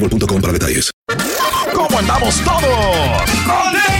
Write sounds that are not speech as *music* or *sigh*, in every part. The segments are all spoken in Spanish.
boostmobile.com para detalles. ¿Cómo andamos todos?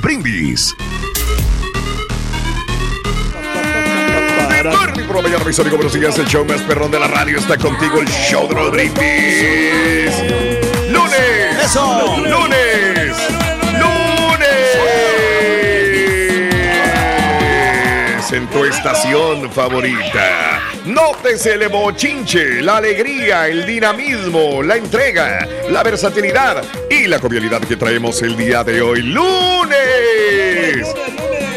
Brindis. Good por la mañana, mis amigos, buenos días. El show más perrón de la radio está contigo, el show de Raúl Brindis. ¡Lunes! ¡Eso! ¡Lunes! En tu estación favorita. Nótese el bochinche, la alegría, el dinamismo, la entrega, la versatilidad y la jovialidad que traemos el día de hoy, lunes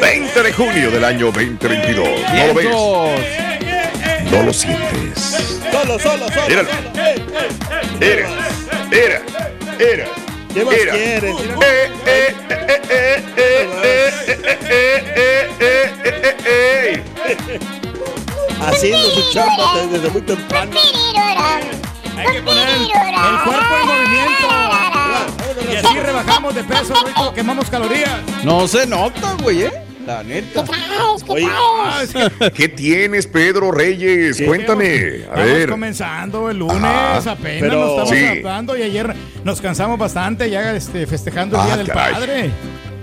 20 de junio del año 2022. ¿No lo ves? ¿No lo sientes? Solo, solo, solo. Míralo. Mira, mira, mira. ¿Qué más quieres? Eh, eh, eh, eh, eh, eh, eh, eh, eh, eh, eh, eh, eh. Haciendo su chamba desde- desde muy temprano. Hay que poner el, el cuerpo en movimiento. Y así rebajamos de peso, rico, quemamos calorías. No se nota, güey, ¿eh? La neta. Oye, Ah, es que ¿Qué tienes, Pedro Reyes? Cuéntame. A ver. comenzando el lunes, Ajá. apenas Pero- nos estamos Sí. adaptando y ayer nos cansamos bastante ya este, festejando el Ah, Día del caray. Padre.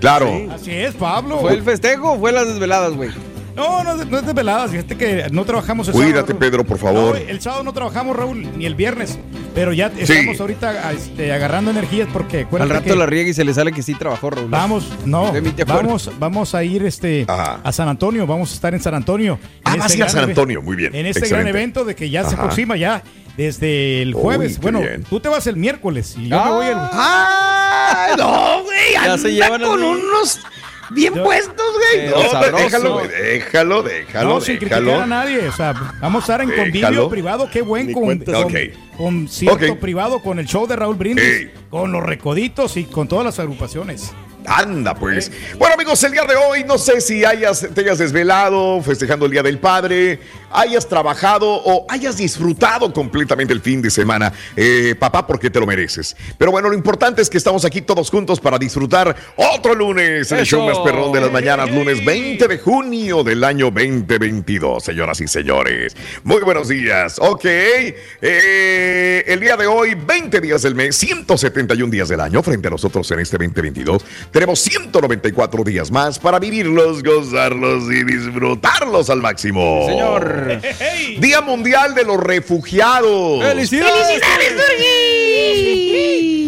Claro. Así es, Pablo. ¿fue el festejo o fue las desveladas, güey? No, no, es- no es de veladas, fíjate que no trabajamos el Cuídate, sábado. Pedro, por favor. No, el sábado no trabajamos, Raúl, ni el viernes, pero ya estamos ahorita este, agarrando energías porque Al rato que la riega y se le sale que sí trabajó, Raúl. Vamos, no, te vamos, vamos a ir este Ajá. a San Antonio, vamos a estar en San Antonio. Ah, En vas a este ir a gran San Antonio, muy bien, En este excelente. gran evento de que ya se aproxima ya desde el jueves. bueno, bien. tú te vas el miércoles y yo me voy el ¡Ah! No, güey. Ya se llevan con unos bien Yo- puestos, güey. No, sabroso. déjalo, güey, déjalo, déjalo, no, sin criticar a nadie, o sea, vamos a estar en convivio privado, qué buen con, con, concierto privado con el show de Raúl Brindis, con los recoditos y con todas las agrupaciones. Anda, pues. Bueno, amigos, el día de hoy, no sé si hayas, te hayas desvelado festejando el Día del Padre, hayas trabajado o hayas disfrutado completamente el fin de semana, eh, papá, porque te lo mereces. Pero bueno, lo importante es que estamos aquí todos juntos para disfrutar otro lunes, el Eso. show más perrón de las mañanas, lunes 20 de junio del año 2022, señoras y señores. Muy buenos días. Ok, eh, el día de hoy, 20 días del mes, 171 días del año frente a nosotros en este 2022. Tenemos 194 días más para vivirlos, gozarlos y disfrutarlos al máximo. Señor. *laughs* Día Mundial de los Refugiados. ¡Felicidades!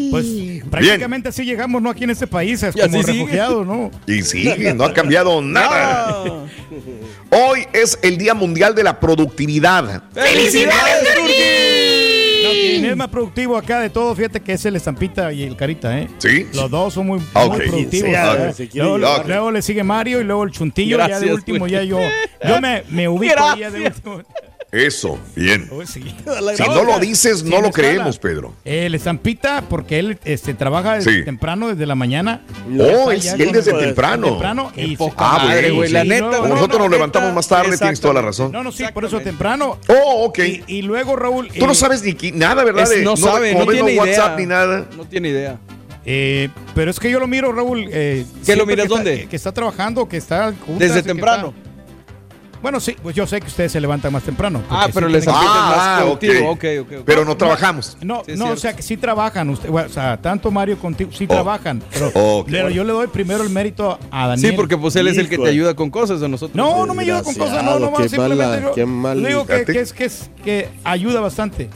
Pues prácticamente así llegamos, ¿no? Aquí en este país, es como refugiados, ¿no? Y sigue, no ha cambiado *laughs* nada. No. Hoy es el Día Mundial de la Productividad. ¡Felicidades, en es más productivo acá de todo, fíjate que es el estampita y el carita, ¿eh? Sí. Los dos son muy, Ah, muy ok. productivos. Sí, luego, le sigue Mario y luego el chuntillo. ya de Gracias, último, ya yo. Yo me, me ubico ya de Gracias. último. Eso, bien. Sí. *laughs* Si no lo dices, no lo creemos, Pedro. El estampita, porque él este, trabaja desde Sí. temprano, desde la mañana. Oh, él, desde temprano. temprano y poca Ah, madre, bueno, güey. sí. La Y neta, luego- Como no, nosotros no, nos levantamos neta, más tarde, tienes toda la razón. No, no, sí, por eso temprano. Oh, ok. Y, y luego, Raúl. Tú no eh, sabes ni nada, ¿verdad? Es- De- no sabe, no tiene idea. WhatsApp ni nada. No tiene idea. Eh, pero es que yo lo miro, Raúl. Eh, ¿Qué siempre lo miras que dónde? que, que está trabajando, que está. juntas, Desde que temprano. Bueno, sí, pues yo sé que ustedes se levantan más temprano. Ah, pero sí les tienen aplica más Ah, productivo. ok. Ok, ok, ok. Pero no trabajamos. No, Sí, no, o sea, que sí trabajan. Usted, bueno, o sea, tanto Mario contigo sí Oh. trabajan. Pero, *laughs* pero yo le doy primero el mérito a Daniel. Sí, porque pues él es el que te ayuda con cosas a nosotros. No, no me ayuda con cosas, no, no, qué simplemente mala- yo- qué mal- le digo que, que es, que es que ayuda bastante.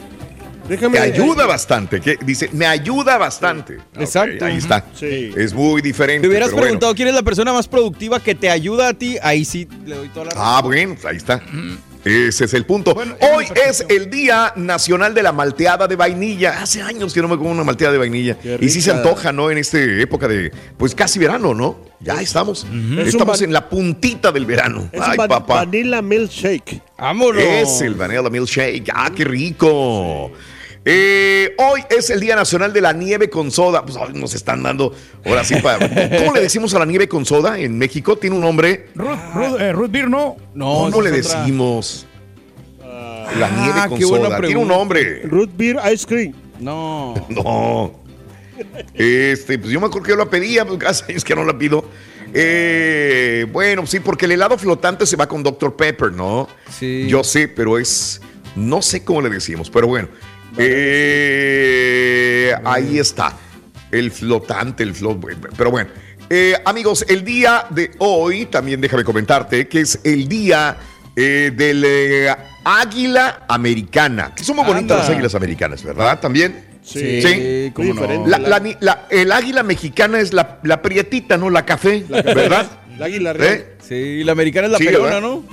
Déjame. Me ayuda bastante. que Dice, me ayuda bastante. Exacto. ahí está. Sí. Es muy diferente. Te hubieras pero bueno. preguntado quién es la persona más productiva que te ayuda a ti, ahí sí le doy toda la razón. Ah, bueno, pues ahí está. Ese es el punto. Bueno, Hoy es el Día Nacional de la Malteada de Vainilla. Hace años que no me como una malteada de vainilla. Y sí se antoja, ¿no? En esta época de, pues casi verano, ¿no? Ya estamos. Es Estamos en la puntita del verano. Es Ay, papá. Vanilla milkshake. Vámonos. Es el Vanilla Milkshake. Ah, qué rico. Eh, hoy es el Día Nacional de la Nieve con Soda. Pues hoy nos están dando, ahora sí, para, ¿cómo le decimos a la nieve con soda en México? Tiene un nombre. Ruth, Ruth, eh, Ruth Beer no. No, ¿Cómo le otra. decimos? La nieve Ah, con qué soda. Tiene un nombre. Root beer ice cream. No. *laughs* No. Este, pues yo me acuerdo que yo la pedía, pues hace años que no la pido. Eh, bueno, sí, porque el helado flotante se va con Dr. Pepper, ¿no? Sí. Yo sé, pero es. No sé cómo le decimos, pero bueno. Eh, ahí está. El flotante, el flot. Pero bueno. Eh, amigos, el día de hoy, también déjame comentarte que es el día eh, del eh, águila americana. Que son muy bonitas Anda. las águilas americanas, ¿verdad? También. Sí. Sí. cómo no. La- la ni- la- el águila mexicana es la, la prietita, ¿no? La café, ¿verdad? La águila real. ¿Eh? Sí, la americana es la Sí. ¿no?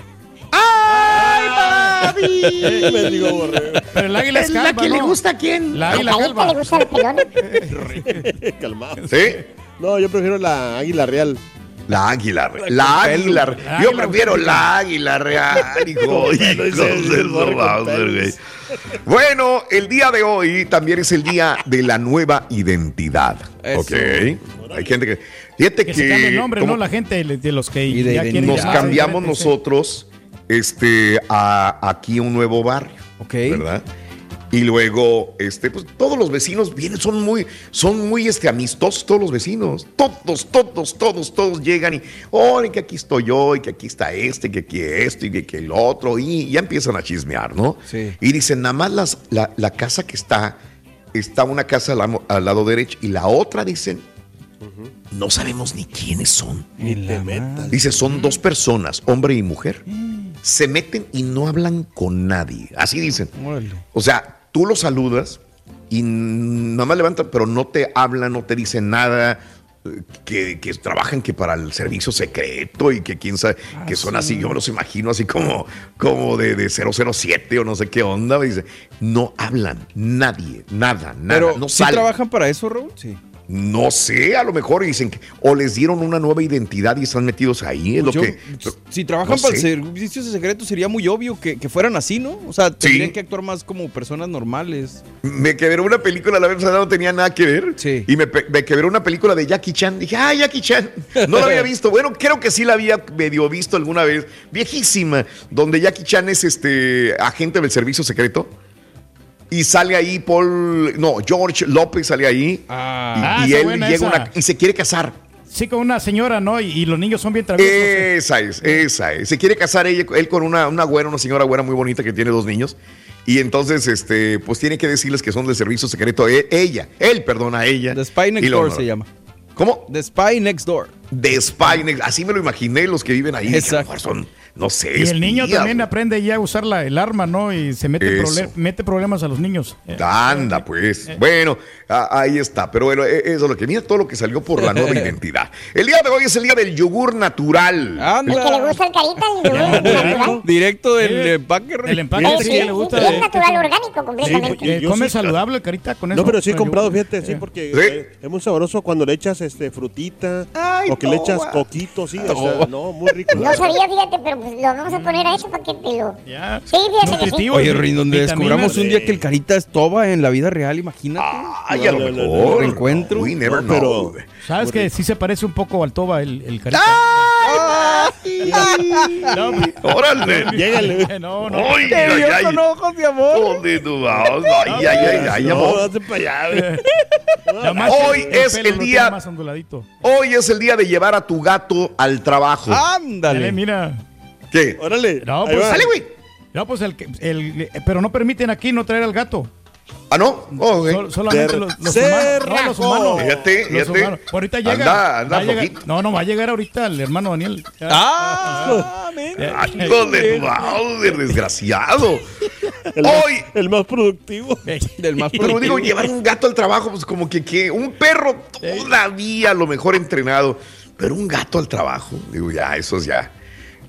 *laughs* Borrego. Pero el águila es, calva, ¿no? a quién? La águila calva. *laughs* Calmado. Sí. No, yo prefiero la águila real. La águila real. La águila real. La Yo prefiero la águila real, hijo. el. Bueno, el día de hoy también es el día de la nueva identidad. Eso. Ok. Hay gente que. Fíjate que. Que se cambie el nombre, ¿no? La gente de los que Y de ya quieren nos cambiamos nosotros este, a, aquí un nuevo barrio. Ok. ¿Verdad? Y luego, este, pues todos los vecinos vienen, son muy, son muy este, amistosos todos los vecinos. Todos, todos, todos, todos llegan y, oye, que aquí estoy yo, y que aquí está este, que aquí esto, y que, que el otro, y ya empiezan a chismear, ¿no? Sí. Y dicen, nada más las- la, la casa que está, está una casa al, al lado derecho, y la otra dicen, no sabemos ni quiénes son. Dice, son dos personas, hombre y mujer. Se meten y no hablan con nadie. Así dicen. O sea, tú los saludas y nada más levantan, pero no te hablan, no te dicen nada. eh, Que, que trabajan que para el servicio secreto y que quién sabe, que son así, yo me los imagino así como, como de, de 007 o no sé qué onda. Dice, no hablan, nadie, nada, nada, Pero, no ¿sí salen. trabajan para eso, Raúl? Sí. No sé, a lo mejor dicen que o les dieron una nueva identidad y están metidos ahí. Es lo Yo- que. si trabajan no para el sé. servicio secreto sería muy obvio que, que fueran así, ¿no? O sea, tendrían que actuar más como personas normales. Me quedé una película la pasada, no tenía nada que ver. Sí. Y me, quedé una película de Jackie Chan. Dije, ah, Jackie Chan. No la había *laughs* visto. Bueno, creo que sí la había medio visto alguna vez. Viejísima. Donde Jackie Chan es este agente del servicio secreto. Y sale ahí Paul. No, George López sale ahí. Ah. y, Ah, y él llega una- y se quiere casar. Sí, con una señora, ¿no? Y, y los niños son bien traviesos. Esa es, esa es. Se quiere casar ella, él con una, una güera, una señora güera muy bonita que tiene dos niños. Y entonces, este, pues tiene que decirles que son del servicio secreto. E- ella, él, perdona, a ella. The Spy Next Door se llama. ¿Cómo? The Spy Next Door. The Spy Next- Así me lo imaginé los que viven ahí. Exacto. son, no sé. Y el niño espía, también aprende ya a usar la, el arma, ¿no? Y se mete, Eso. prole- mete problemas a los niños. Eh, Anda, pues. Bueno, a- ahí está. Pero bueno, e- eso es lo que mira todo lo que salió por la nueva *laughs* identidad. El día de hoy es el día del yogur natural. ¿Y que le gusta el carita el yogur natural? Directo del Eh, empaque. El empaque Sí, sí, sí, le sí, gusta. sí, es natural, orgánico completamente. Eh, yo come sí- saludable, carita, con eso. No, pero sí he comprado, yogur. fíjate, sí, Eh. porque ¿Sí? eh, es muy sabroso cuando le echas este frutita Ay, o que le echas coquito, sí, o sea, no, muy rico. No sabía, fíjate, pero pues lo vamos a poner a eso para que te lo... Ya. Sí, fíjate que sí. Oye, Rin, donde descubramos un día que el carita es toba en la vida real, imagínate. Ay, a lo No, no, no, mejor. Reencuentro. We never No, know. pero- ¿Sabes que sí se parece un poco al Toba, el, el carita? No, Órale. Llégale. no, no. Ay, Te ay, vio ay. con ojos de amor. ¿Dónde tú vas? Ay, ay, ay, ay, No, amor. *laughs* Hoy es el día-. Hoy es el día de llevar a tu gato al trabajo. Dale, Ándale. mira. ¿Qué? Órale. No, ahí pues. Sale, güey. No, pues el, que- el, pero no permiten aquí no traer al gato. Ah, no. Oh, ok. Sol- solamente los, los humanos. No, los humanos. Fíjate, Los fíjate. humanos. Ahorita llega. Anda, anda va a llegar- no, no, va a llegar ahorita el hermano Daniel. Ah, mira. Ay, ¿dónde tú vas, de desgraciado? *laughs* El más- Hoy, El más productivo. *laughs* *laughs* Del más pero digo, productivo. llevar un gato al trabajo, pues como que, que un perro todavía a lo mejor entrenado, pero un gato al trabajo, digo, ya, eso es ya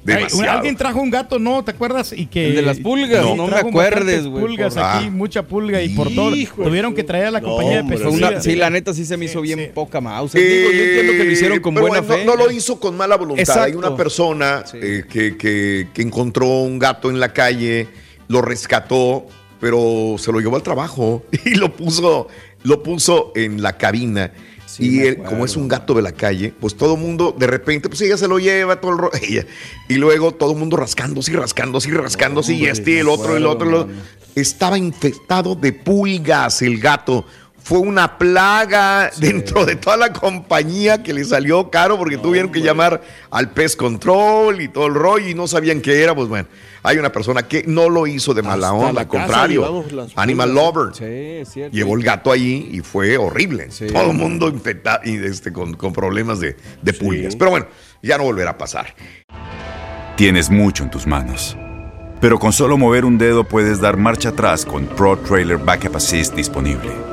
demasiado. alguien trajo un gato, ¿no? ¿Te acuerdas? Y que, El de las pulgas, no me acuerdes, güey, pulgas por- aquí, Ah. mucha pulga y por todo. Hijo Tuvieron que traer a la No, compañía de hombre, una- sí, la neta sí se me hizo bien Sí. poca mouse. Digo, yo entiendo que lo hicieron con Eh, pero buena bueno, fe. No, no lo hizo con mala voluntad. Hay Exacto. una persona Sí. eh, que, que- que encontró un gato en la calle, lo rescató, pero se lo llevó al trabajo *laughs* y lo puso, lo puso en la cabina. Sí, y él, acuerdo. como es un gato de la calle, pues todo el mundo, de repente, pues ella se lo lleva, todo el ro- *laughs* ella. Y luego todo el mundo rascándose y rascándose y rascándose, y este, y el otro, el acuerdo, otro, el otro. Estaba infectado de pulgas el gato. Fue una plaga dentro de toda la compañía que le salió caro porque tuvieron que llamar al Pest Control y todo el rollo y no sabían qué era. Pues bueno, hay una persona que no lo hizo de mala Hasta onda, la al contrario. Animal pulgas. Lover. Sí, es cierto. Llevó el gato allí y fue horrible. Sí. Todo el mundo infectado y este, con, con problemas de, de pulgas. Pero bueno, ya no volverá a pasar. Tienes mucho en tus manos. Pero con solo mover un dedo puedes dar marcha atrás con Pro Trailer Backup Assist disponible.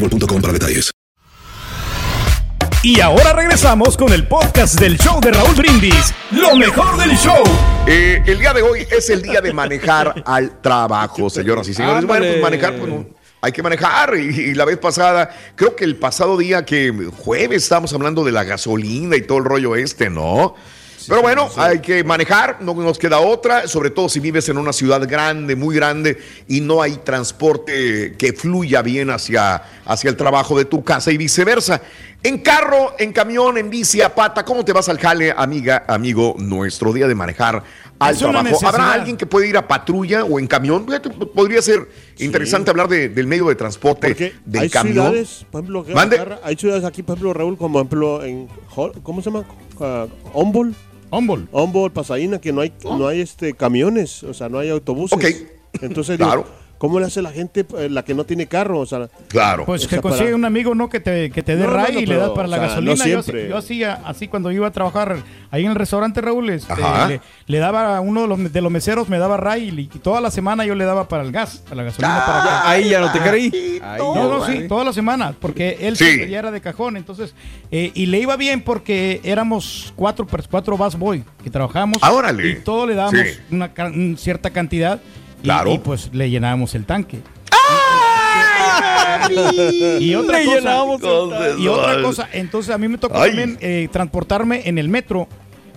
boostmobile.com para detalles. Y ahora regresamos con el podcast del show de Raúl Brindis. Lo mejor del show. Eh, el día de hoy es el día de manejar *laughs* al trabajo, señoras y señores. Bueno, pues manejar, pues no, hay que manejar. Y, y la vez pasada, creo que el pasado día que jueves estábamos hablando de la gasolina y todo el rollo este, ¿no? Pero bueno, hay que manejar, no nos queda otra, sobre todo si vives en una ciudad grande, muy grande, y no hay transporte que fluya bien hacia, hacia el trabajo de tu casa y viceversa. En carro, en camión, en bici, a pata, ¿cómo te vas al jale, amiga, amigo, nuestro día de manejar al Es trabajo? ¿Habrá alguien que puede ir a patrulla o en camión? Podría ser interesante hablar de- del medio de transporte Porque del hay camión. ciudades, por ejemplo, hay ciudades aquí, por ejemplo, Raúl, como por ejemplo en ¿cómo se llama? Uh, Humboldt. Humboldt. Humboldt, Pasadena, que no hay, no hay este camiones, o sea, no hay autobuses. Ok. Entonces, *laughs* digo, Claro. ¿Cómo le hace la gente, eh, la que no tiene carro? O sea, Claro. Pues que para- consigue un amigo, ¿no? Que te, que te dé No, ray no, y le das para la o sea, gasolina. no yo, siempre. yo hacía así cuando iba a trabajar ahí en el restaurante Raúl, este, Ajá. le, le daba a uno de los, de los meseros, me daba ray y, y toda la semana yo le daba para el gas, para la gasolina. para Ahí ya no te creí. Ahí No, no, sí, toda la semana, porque él Sí. siempre ya era de cajón, entonces, eh, y le iba bien porque éramos cuatro, pers- cuatro bus boy que trabajamos Ah, órale. y todo le dábamos Sí. una ca- un- cierta cantidad Claro. y, pues le llenábamos el tanque. Y otra Le cosa, y otra cosa, entonces a mí me tocó Ay. también eh, transportarme en el metro,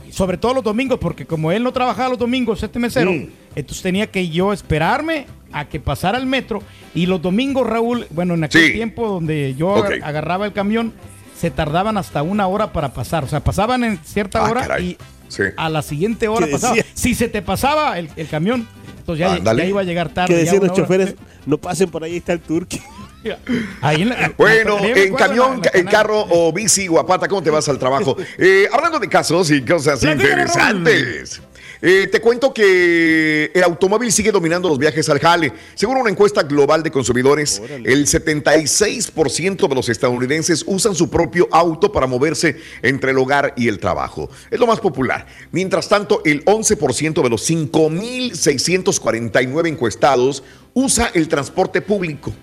sobre todo los domingos, porque como él no trabajaba los domingos, este mesero, Mm. entonces tenía que yo esperarme a que pasara el metro. Y los domingos, Raúl, bueno, en aquel Sí. tiempo donde yo agarraba el camión, se tardaban hasta una hora para pasar. O sea, pasaban en cierta Ah, hora caray. y Sí. a la siguiente hora ¿Qué pasaba. Si se te pasaba el, el camión, entonces ya, Ándale. ya iba a llegar tarde. que decían los hora. choferes, no pasen por ahí, está el turqui. *laughs* Ahí en la- Bueno, en acuerdo camión, la- la en carro o bici, guapata, ¿cómo te vas al trabajo? *laughs* Eh, hablando de casos y cosas interesantes. Eh, te cuento que el automóvil sigue dominando los viajes al jale. Según una encuesta global de consumidores, el 76% de los estadounidenses usan su propio auto para moverse entre el hogar y el trabajo. Es lo más popular. Mientras tanto, el 11% de los 5.649 encuestados usa el transporte público.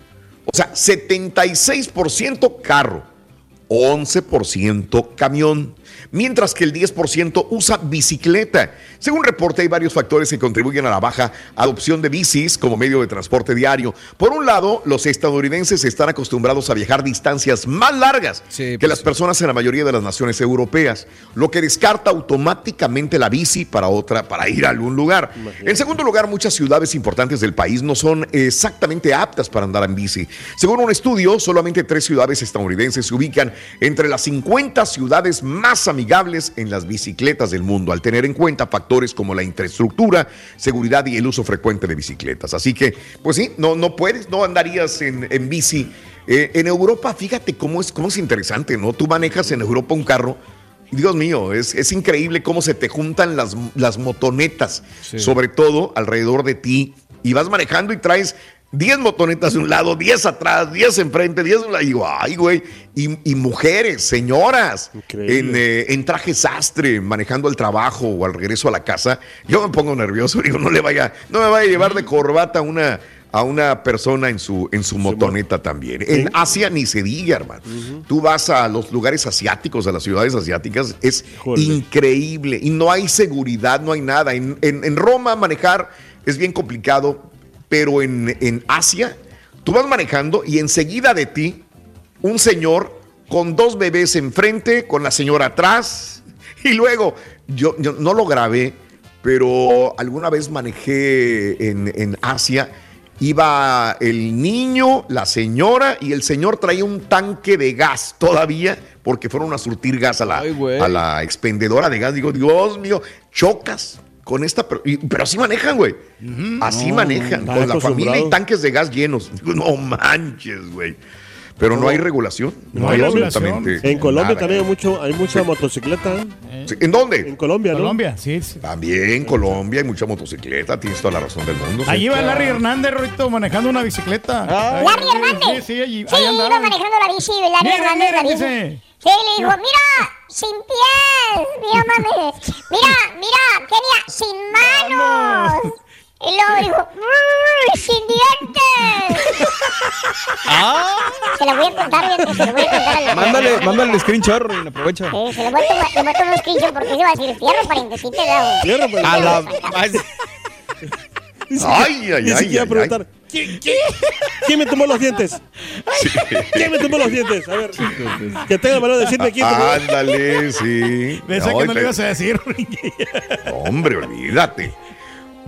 O sea, 76% carro, 11% camión, mientras que el 10% usa bicicleta. Según reporte, hay varios factores que contribuyen a la baja adopción de bicis como medio de transporte diario. Por un lado, los estadounidenses están acostumbrados a viajar distancias más largas Sí, que pues las personas en la mayoría de las naciones europeas, lo que descarta automáticamente la bici para otra, para ir a algún lugar. En segundo lugar, muchas ciudades importantes del país no son exactamente aptas para andar en bici. Según un estudio, solamente tres ciudades estadounidenses se ubican entre las 50 ciudades más amigables en las bicicletas del mundo, al tener en cuenta factores como la infraestructura, seguridad y el uso frecuente de bicicletas. Así que, pues sí, no, no puedes, no andarías en, en bici. Eh, en Europa, fíjate cómo es, cómo es interesante, ¿no? Tú manejas en Europa un carro. Dios mío, es, es increíble cómo se te juntan las, las motonetas, sobre todo alrededor de ti, y vas manejando y traes 10 motonetas de un lado, 10 atrás, 10 enfrente, 10 de un lado. Y digo, ay, güey. Y, y mujeres, señoras, en, eh, en traje sastre, manejando al trabajo o al regreso a la casa. Yo me pongo nervioso, *laughs* digo, no le vaya, no me vaya a llevar de corbata a una, a una persona en su, en su motoneta también. En Asia ni se diga, hermano. Tú vas a los lugares asiáticos, a las ciudades asiáticas, es increíble. Y no hay seguridad, no hay nada. En, en- en Roma manejar es bien complicado, pero en, en Asia, tú vas manejando y enseguida de ti, un señor con dos bebés enfrente, con la señora atrás, *laughs* y luego, yo, yo no lo grabé, pero alguna vez manejé en, en Asia, iba el niño, la señora, y el señor traía un tanque de gas todavía, porque fueron a surtir gas a la, Ay, a la expendedora de gas. Digo, Dios mío, chocas con esta, pero, y- pero así manejan, güey. Así manejan, con la familia y tanques de gas llenos. *laughs* No manches, güey. Pero no, hay regulación. No, No hay hay regulación. absolutamente En Colombia nada. también hay, mucho, hay mucha motocicleta. ¿eh? Sí, ¿En dónde? En Colombia, ¿no? Colombia, sí. sí. También Colombia hay mucha motocicleta, tienes toda la razón del mundo. Allí va Larry Hernández, Rorito, manejando una bicicleta. Ah. ¿Larry Hernández? Sí, sí, allí, Sí, ahí iba manejando la bici, Larry Miren, Hernández. la miren, bici. dice. Sí, le dijo, mira, sin pies, mira, mames. Mira, mira, Kenia, sin manos. Y luego dijo, "Mm, sin dientes. Ah, Se la voy a contar, se la voy a contar a la mándale, mándale el screenshot, aprovecha. Sí, se lo voy a tomar, le voy a tomar un screenshot porque se va a decir, fierro. Fierro, pero- A la... *laughs* Ay, ay, Ni ay, siquiera ay, preguntar. ¿Quién, quién? ¿Quién me tomó los dientes? ¿Quién me tomó los dientes? A ver, que tenga el valor de decirme quién tomó. Ándale, sí. Pensé que Ay, no le ibas a decir. Hombre, olvídate.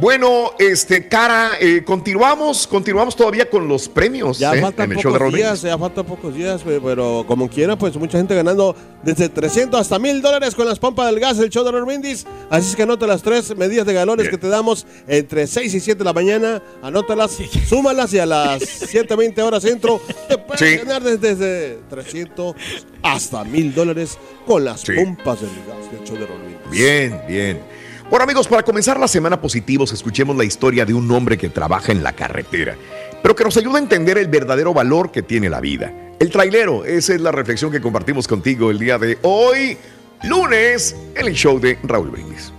Bueno, este, cara, eh, continuamos, continuamos todavía con los premios Ya ¿eh? faltan pocos días, ya faltan pocos días, pe- pero como quiera, pues mucha gente ganando desde 300 hasta 1000 dólares con las pompas del gas del show de. Así es que anota las tres medidas de galones Bien. que te damos entre 6 y 7 de la mañana. Anótalas, súmalas y a las 7.20 horas centro te puedes Sí. ganar desde, desde 300 hasta 1000 dólares con las Sí. pompas del gas del show de. Bien, bien. Bueno amigos, para comenzar la semana positivos, escuchemos la historia de un hombre que trabaja en la carretera. pero que nos ayuda a entender el verdadero valor que tiene la vida. El trailero, esa es la reflexión que compartimos contigo el día de hoy, lunes, en el show de Raúl Brindis.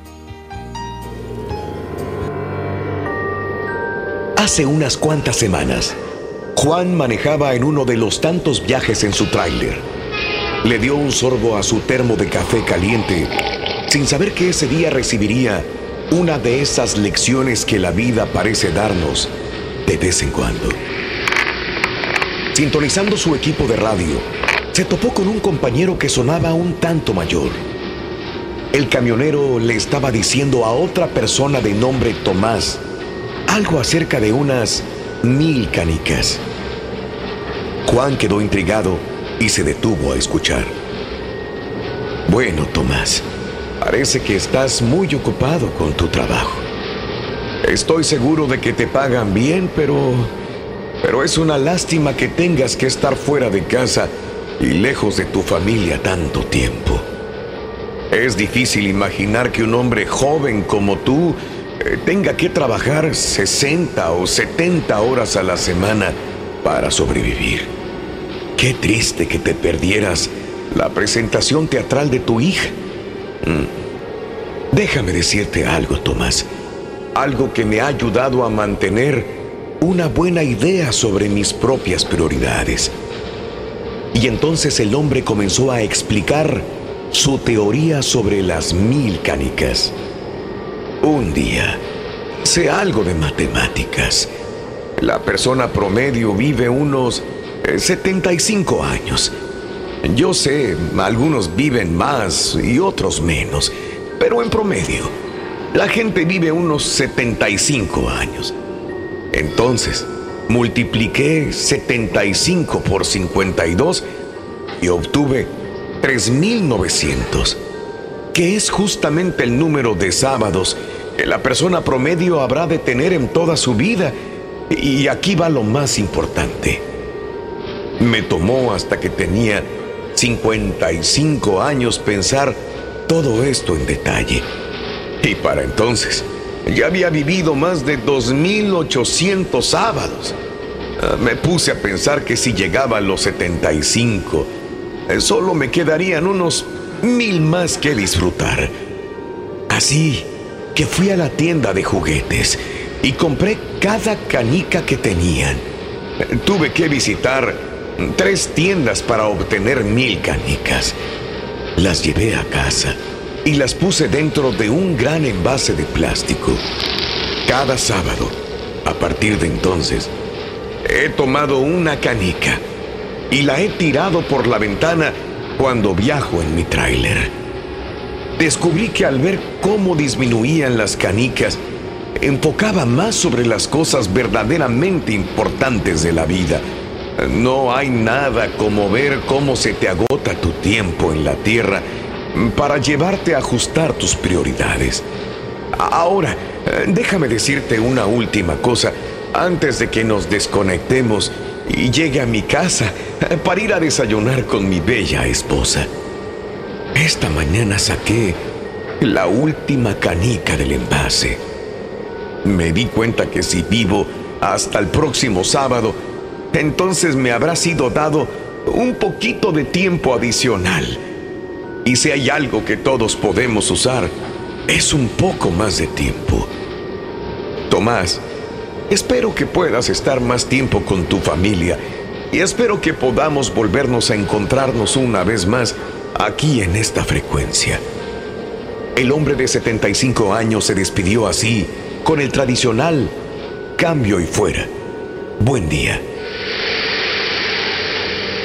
Hace unas cuantas semanas, Juan manejaba en uno de los tantos viajes en su tráiler. Le dio un sorbo a su termo de café caliente, sin saber que ese día recibiría una de esas lecciones que la vida parece darnos de vez en cuando. Sintonizando su equipo de radio, se topó con un compañero que sonaba un tanto mayor. El camionero le estaba diciendo a otra persona de nombre Tomás algo acerca de unas mil canicas. Juan quedó intrigado y se detuvo a escuchar. Bueno, Tomás, parece que estás muy ocupado con tu trabajo. Estoy seguro de que te pagan bien, pero... Pero es una lástima que tengas que estar fuera de casa y lejos de tu familia tanto tiempo. Es difícil imaginar que un hombre joven como tú eh, tenga que trabajar 60 o 70 horas a la semana para sobrevivir. Qué triste que te perdieras la presentación teatral de tu hija. Mm. Déjame decirte algo, Tomás. Algo que me ha ayudado a mantener una buena idea sobre mis propias prioridades. Y entonces el hombre comenzó a explicar su teoría sobre las mil canicas. Un día, sé algo de matemáticas. La persona promedio vive unos 75 años. Yo sé, algunos viven más y otros menos, pero en promedio, la gente vive unos 75 años. Entonces, multipliqué 75 por 52 y obtuve 3.900 que es justamente el número de sábados que la persona promedio habrá de tener en toda su vida. Y aquí va lo más importante. Me tomó hasta que tenía 55 años pensar todo esto en detalle. Y para entonces ya había vivido más de 2.800 sábados. Ah, me puse a pensar que si llegaba a los 75, eh, solo me quedarían unos mil más que disfrutar. Así que fui a la tienda de juguetes y compré cada canica que tenían. Tuve que visitar tres tiendas para obtener mil canicas. Las llevé a casa y las puse dentro de un gran envase de plástico. Cada sábado, a partir de entonces, he tomado una canica y la he tirado por la ventana cuando viajo en mi tráiler. Descubrí que al ver cómo disminuían las canicas, enfocaba más sobre las cosas verdaderamente importantes de la vida. No hay nada como ver cómo se te agota tu tiempo en la tierra para llevarte a ajustar tus prioridades. Ahora, déjame decirte una última cosa antes de que nos desconectemos y llegue a mi casa para ir a desayunar con mi bella esposa. Esta mañana saqué la última canica del envase. Me di cuenta que si vivo hasta el próximo sábado, entonces me habrá sido dado un poquito de tiempo adicional. Y si hay algo que todos podemos usar, es un poco más de tiempo. Tomás, Espero que puedas estar más tiempo con tu familia y espero que podamos volvernos a encontrarnos una vez más aquí en esta frecuencia. El hombre de 75 años se despidió así, con el tradicional cambio y fuera. Buen día.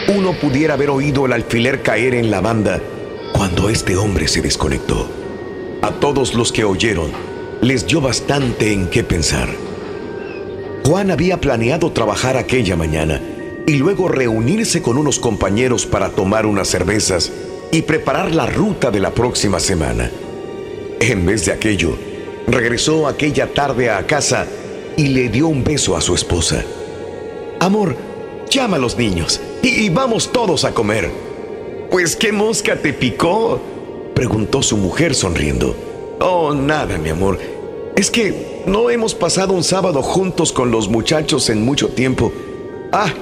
Uno pudiera haber oído el alfiler caer en la banda cuando este hombre se desconectó. A todos los que oyeron, les dio bastante en qué pensar. Juan había planeado trabajar aquella mañana y luego reunirse con unos compañeros para tomar unas cervezas y preparar la ruta de la próxima semana. En vez de aquello, regresó aquella tarde a casa y le dio un beso a su esposa. Amor, llama a los niños y, vamos todos a comer. Pues qué mosca te picó, preguntó su mujer sonriendo. Oh, nada, mi amor. Es que no hemos pasado un sábado juntos con los muchachos en mucho tiempo. Ah,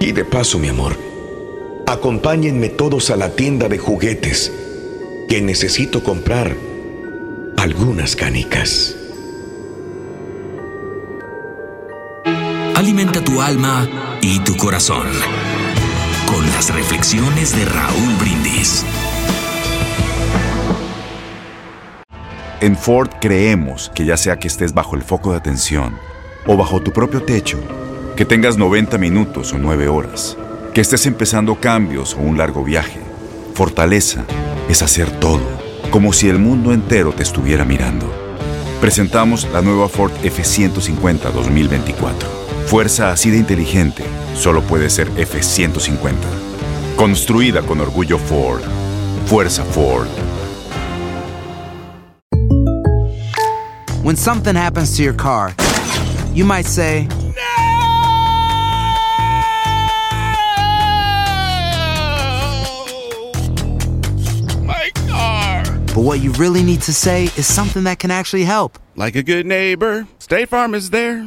y de paso, mi amor, acompáñenme todos a la tienda de juguetes, que necesito comprar algunas canicas. Alimenta tu alma y tu corazón con las reflexiones de Raúl Brindis. En Ford creemos que ya sea que estés bajo el foco de atención o bajo tu propio techo, que tengas 90 minutos o 9 horas, que estés empezando cambios o un largo viaje, fortaleza es hacer todo, como si el mundo entero te estuviera mirando. Presentamos la nueva Ford F150 2024. Fuerza así de inteligente solo puede ser F150. Construida con orgullo Ford. Fuerza Ford. When something happens to your car, you might say, My car. but what you really need to say is something that can actually help. Like a good neighbor, State Farm is there.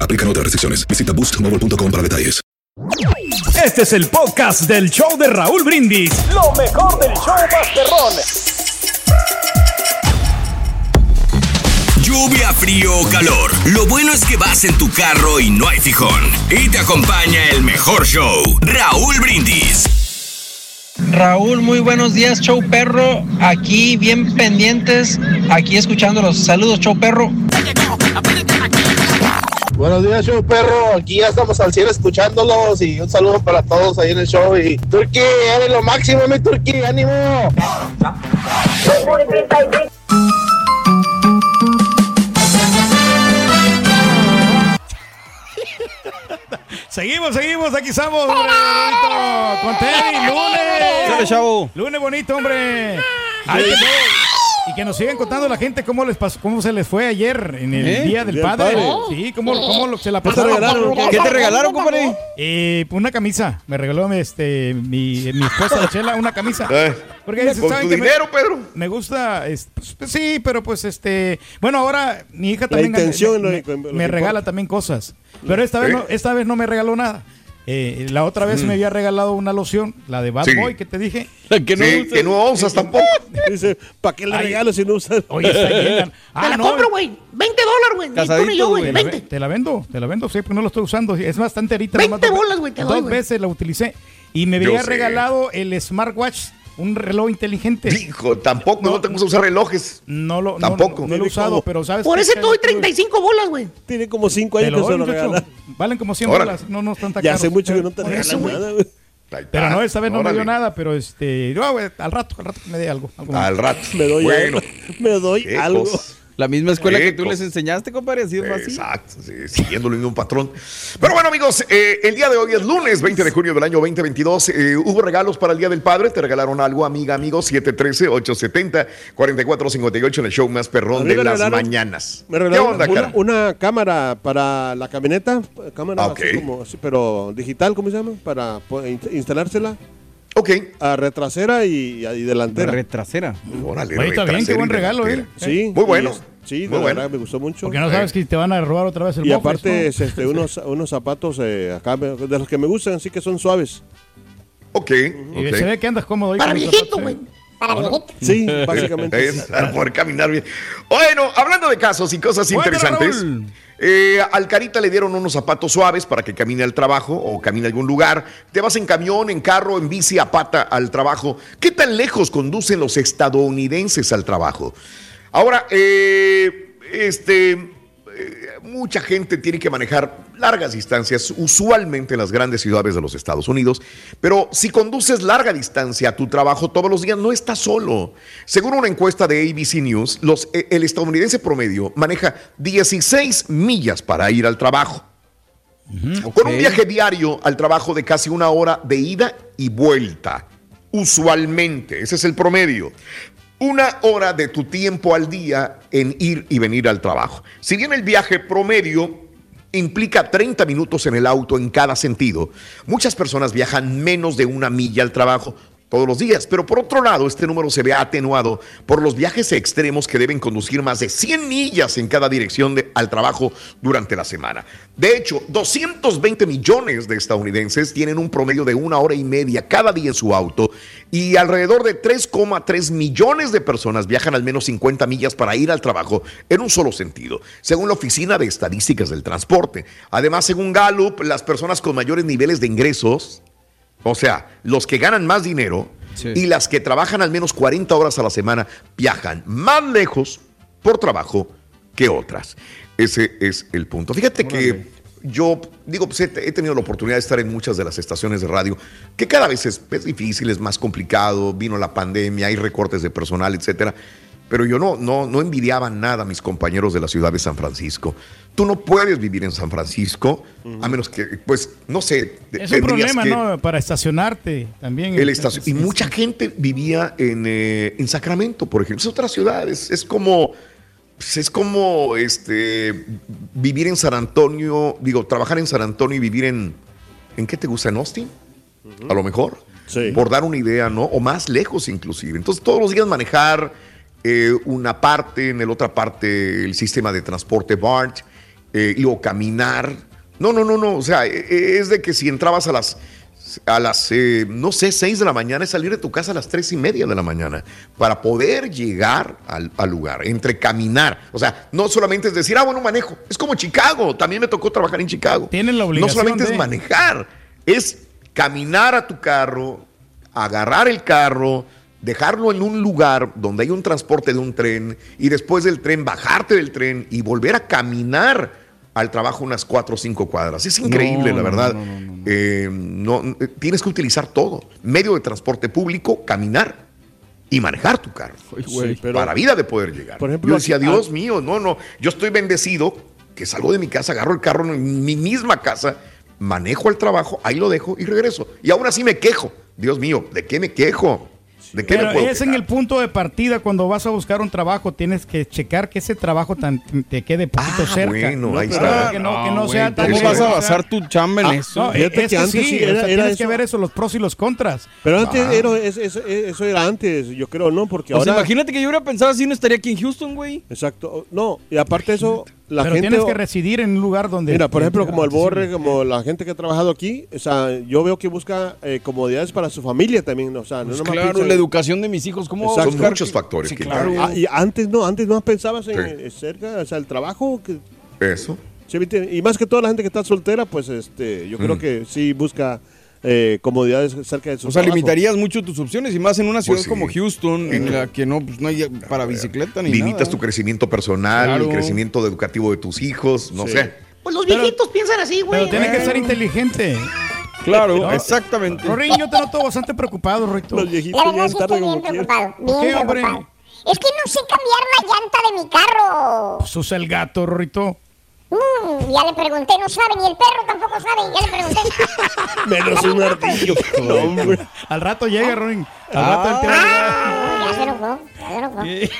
Aplican otras restricciones. Visita boostmobile.com para detalles. Este es el podcast del show de Raúl Brindis. Lo mejor del show Masterrón. Lluvia, frío o calor. Lo bueno es que vas en tu carro y no hay fijón. Y te acompaña el mejor show, Raúl Brindis. Raúl, muy buenos días, Show Perro. Aquí bien pendientes, aquí escuchándolos. Saludos, Show Perro. Buenos días, show perro. Aquí ya estamos al cielo escuchándolos y un saludo para todos ahí en el show. Y Turki, eres lo máximo, mi Turki, ánimo. *laughs* Seguimos, seguimos, aquí estamos, hombre, bonito, con Teddy, lunes. Chavo. Lunes bonito, hombre. Ay, y que nos sigan contando la gente cómo les pasó, cómo se les fue ayer en el ¿Eh? Día del Día Padre. Padre. Sí, cómo, cómo lo- se la ¿Qué te pasaron. regalaron? ¿Qué te regalaron, compadre? Eh, una camisa. Me regaló este, mi, mi esposa, *laughs* la Chela, una camisa. Eh, Porque ¿con ¿saben tu que me- dinero, Pedro? Me gusta, es- pues, pues, sí, pero pues este, bueno, ahora mi hija también intención, me, me- lo me que regala también cosas. Pero esta vez, no, esta vez no me regaló nada. Eh, la otra vez Mm. me había regalado una loción, la de Bad Sí. Boy que te dije. *laughs* que no Sí, usas. que no usas tampoco. *laughs* Dice, ¿para qué le Ay. regalo si no usas? Oye, está llena. *laughs* Ah, Te la no, compro, güey. 20 dólares, güey. Yo, güey. Te la, 20. ve- te la vendo, te la vendo, sí, porque no lo estoy usando. Es bastante ahorita. 20 nomás dos- bolas, güey, te Dos güey. veces la utilicé. Y me Yo había sé. regalado el smartwatch, un reloj inteligente. Hijo, tampoco no, tengo que usar relojes. No lo, no- Tampoco. no, lo he usado, pero sabes Por ese te doy 35 bolas, güey. Tiene como 5 Te años que se lo. Valen como 100 Órale. bolas, no, no están tan Ya caros. hace mucho que no te eso, regalan nada, güey. Pero no, esta vez no me dio nada, pero este, no, güey, al rato, al rato que me dé algo. Al rato. Me doy bueno. algo. *laughs* Me doy algo. cosa. La misma escuela que tú les enseñaste, compadre, así es más así. Exacto, sí, siguiendo el mismo patrón. Pero bueno, amigos, eh, el día de hoy es lunes 20 de junio del año 2022. Eh, hubo regalos para el Día del Padre. Te regalaron algo, amiga, amigo. 713-870-4458 en el show más A perrón de las mañanas. Me ¿Qué regalaron onda, una, cara? una cámara para la camioneta, cámara Ah, ok. así como, así, pero digital, ¿cómo se llama? Para instalársela. Ok. A retrasera y, y delantera. Retrasera. Órale, Oye, está bien, qué buen regalo, ¿eh? Sí. Muy bueno. sí, de Muy verdad, bueno. me gustó mucho. Porque no sabes que te van a robar otra vez el Y mofles, aparte, ¿no? es, este, unos, unos zapatos eh, acá, de los que me gustan, así que son suaves. Ok. Y ok. se ve que andas cómodo. ahí Para viejito, zapatos, güey. ¿eh? Para viejito. Sí, básicamente. *laughs* Es para poder caminar bien. Bueno, hablando de casos y cosas interesantes. Raúl. Eh, al Carita le dieron unos zapatos suaves para que camine al trabajo o camine a algún lugar. Te vas en camión, en carro, en bici, a pata al trabajo. ¿Qué tan lejos conducen los estadounidenses al trabajo? Ahora, eh, este, eh, mucha gente tiene que manejar largas distancias, usualmente en las grandes ciudades de los Estados Unidos, pero si conduces larga distancia a tu trabajo todos los días, no estás solo. Según una encuesta de ABC News, los, eh, el estadounidense promedio maneja 16 millas para ir al trabajo. Con un viaje diario al trabajo de casi una hora de ida y vuelta. Usualmente, ese es el promedio. Una hora de tu tiempo al día en ir y venir al trabajo. Si bien el viaje promedio implica 30 minutos en el auto en cada sentido, muchas personas viajan menos de una milla al trabajo todos los días. Pero por otro lado, este número se ve atenuado por los viajes extremos que deben conducir más de 100 millas en cada dirección al trabajo durante la semana. De hecho, 220 millones de estadounidenses tienen un promedio de una hora y media cada día en su auto y alrededor de 3,3 millones de personas viajan al menos 50 millas para ir al trabajo en un solo sentido, según la Oficina de Estadísticas del Transporte. Además, según Gallup, las personas con mayores niveles de ingresos o sea, los que ganan más dinero y las que trabajan al menos 40 horas a la semana viajan más lejos por trabajo que otras. Ese es el punto. Fíjate que yo digo, pues he, he tenido la oportunidad de estar en muchas de las estaciones de radio, que cada vez es, es difícil, es más complicado, vino la pandemia, hay recortes de personal, etcétera. Pero yo no, no, no envidiaba nada a mis compañeros de la ciudad de San Francisco. Tú no puedes vivir en San Francisco a menos que, pues, no sé. Es un problema, que- ¿no? Para estacionarte también. el estacio- y mucha gente vivía en, eh, en Sacramento, por ejemplo. Es otra ciudad. Es, es como. pues, es como este vivir en San Antonio, digo, trabajar en San Antonio y vivir en. ¿En qué te gusta? ¿En Austin? A lo mejor. Por dar una idea, ¿no? O más lejos, inclusive. Entonces, todos los días manejar eh, una parte, en la otra parte el sistema de transporte BART, eh, y luego caminar. No, no, no, no. O sea, eh, eh, es de que si entrabas a las a las, eh, no sé, 6 de la mañana, es salir de tu casa a las tres y media de la mañana para poder llegar al, al lugar, entre caminar. O sea, no solamente es decir, ah, bueno, manejo. Es como Chicago, también me tocó trabajar en Chicago. Tienen la No obligación solamente de- es manejar, es caminar a tu carro, agarrar el carro, dejarlo en un lugar donde hay un transporte de un tren y después del tren bajarte del tren y volver a caminar al trabajo unas cuatro o cinco cuadras. Es increíble, No, la verdad. no, no, Eh, eh, tienes que utilizar todo. Medio de transporte público, caminar y manejar tu carro. güey, pero- para vida de poder llegar. Por ejemplo, yo decía, aquí- Dios ah- mío, no, no. Yo estoy bendecido que salgo de mi casa, agarro el carro en mi misma casa, manejo al trabajo, ahí lo dejo y regreso. Y aún así me quejo. Dios mío, ¿de qué me quejo? ¿De qué me Pero puedo es en el punto de partida cuando vas a buscar un trabajo, tienes que checar que ese trabajo tan- te quede poquito cerca. Ah, bueno, ahí está. Que no, que no No, sea tan ¿cómo vas a basar tu chamba en Ah, eso? No, es que que antes sí, sí o era- sea, era tienes que ver eso, los pros y los contras. Pero antes Ah. era- es- es- eso era antes, yo creo, ¿no? Porque O sea, imagínate que yo hubiera pensado así, no estaría aquí en Houston, güey. Exacto. No, y aparte eso, la Pero gente... tienes que residir en un lugar donde... Mira, por ejemplo, como el. Borre, como la gente que ha trabajado aquí, o sea, yo veo que busca eh, comodidades para su familia también, o sea, no Pues nomás claro, piensa la educación de mis hijos, ¿cómo Son muchos que- factores Sí, que- claro. Ah, y antes no, antes no pensabas en Sí. eh, cerca, o sea, el trabajo, que, Eso. y más que toda la gente que está soltera, pues este, yo creo que sí busca eh, comodidades cerca de su O sea, trabajo. limitarías mucho tus opciones y más en una ciudad Pues sí. como Houston, en la que no, pues no hay para bicicleta ni Limitas nada. tu crecimiento personal, Claro. el crecimiento educativo de tus hijos, no Sí. sé. Pues los Pero- viejitos piensan así, güey. Pero tiene que ser inteligente. Claro, No. exactamente. Rorín, yo te noto bastante preocupado, Rito. Los La viejitos verdad llegan sí tarde estoy bien como quieran. preocupado, ¿Por bien qué, preocupado. Es que no sé cambiar la llanta de mi carro. Pues usa el gato, Rito. Mm, ya le pregunté, no sabe, ni el perro tampoco sabe, ya le pregunté. *laughs* Menos un ardillo. *laughs* No, hombre. Al rato llega, Rorín. Al Ah. rato él te va a llegar. Ah, ya se enojó,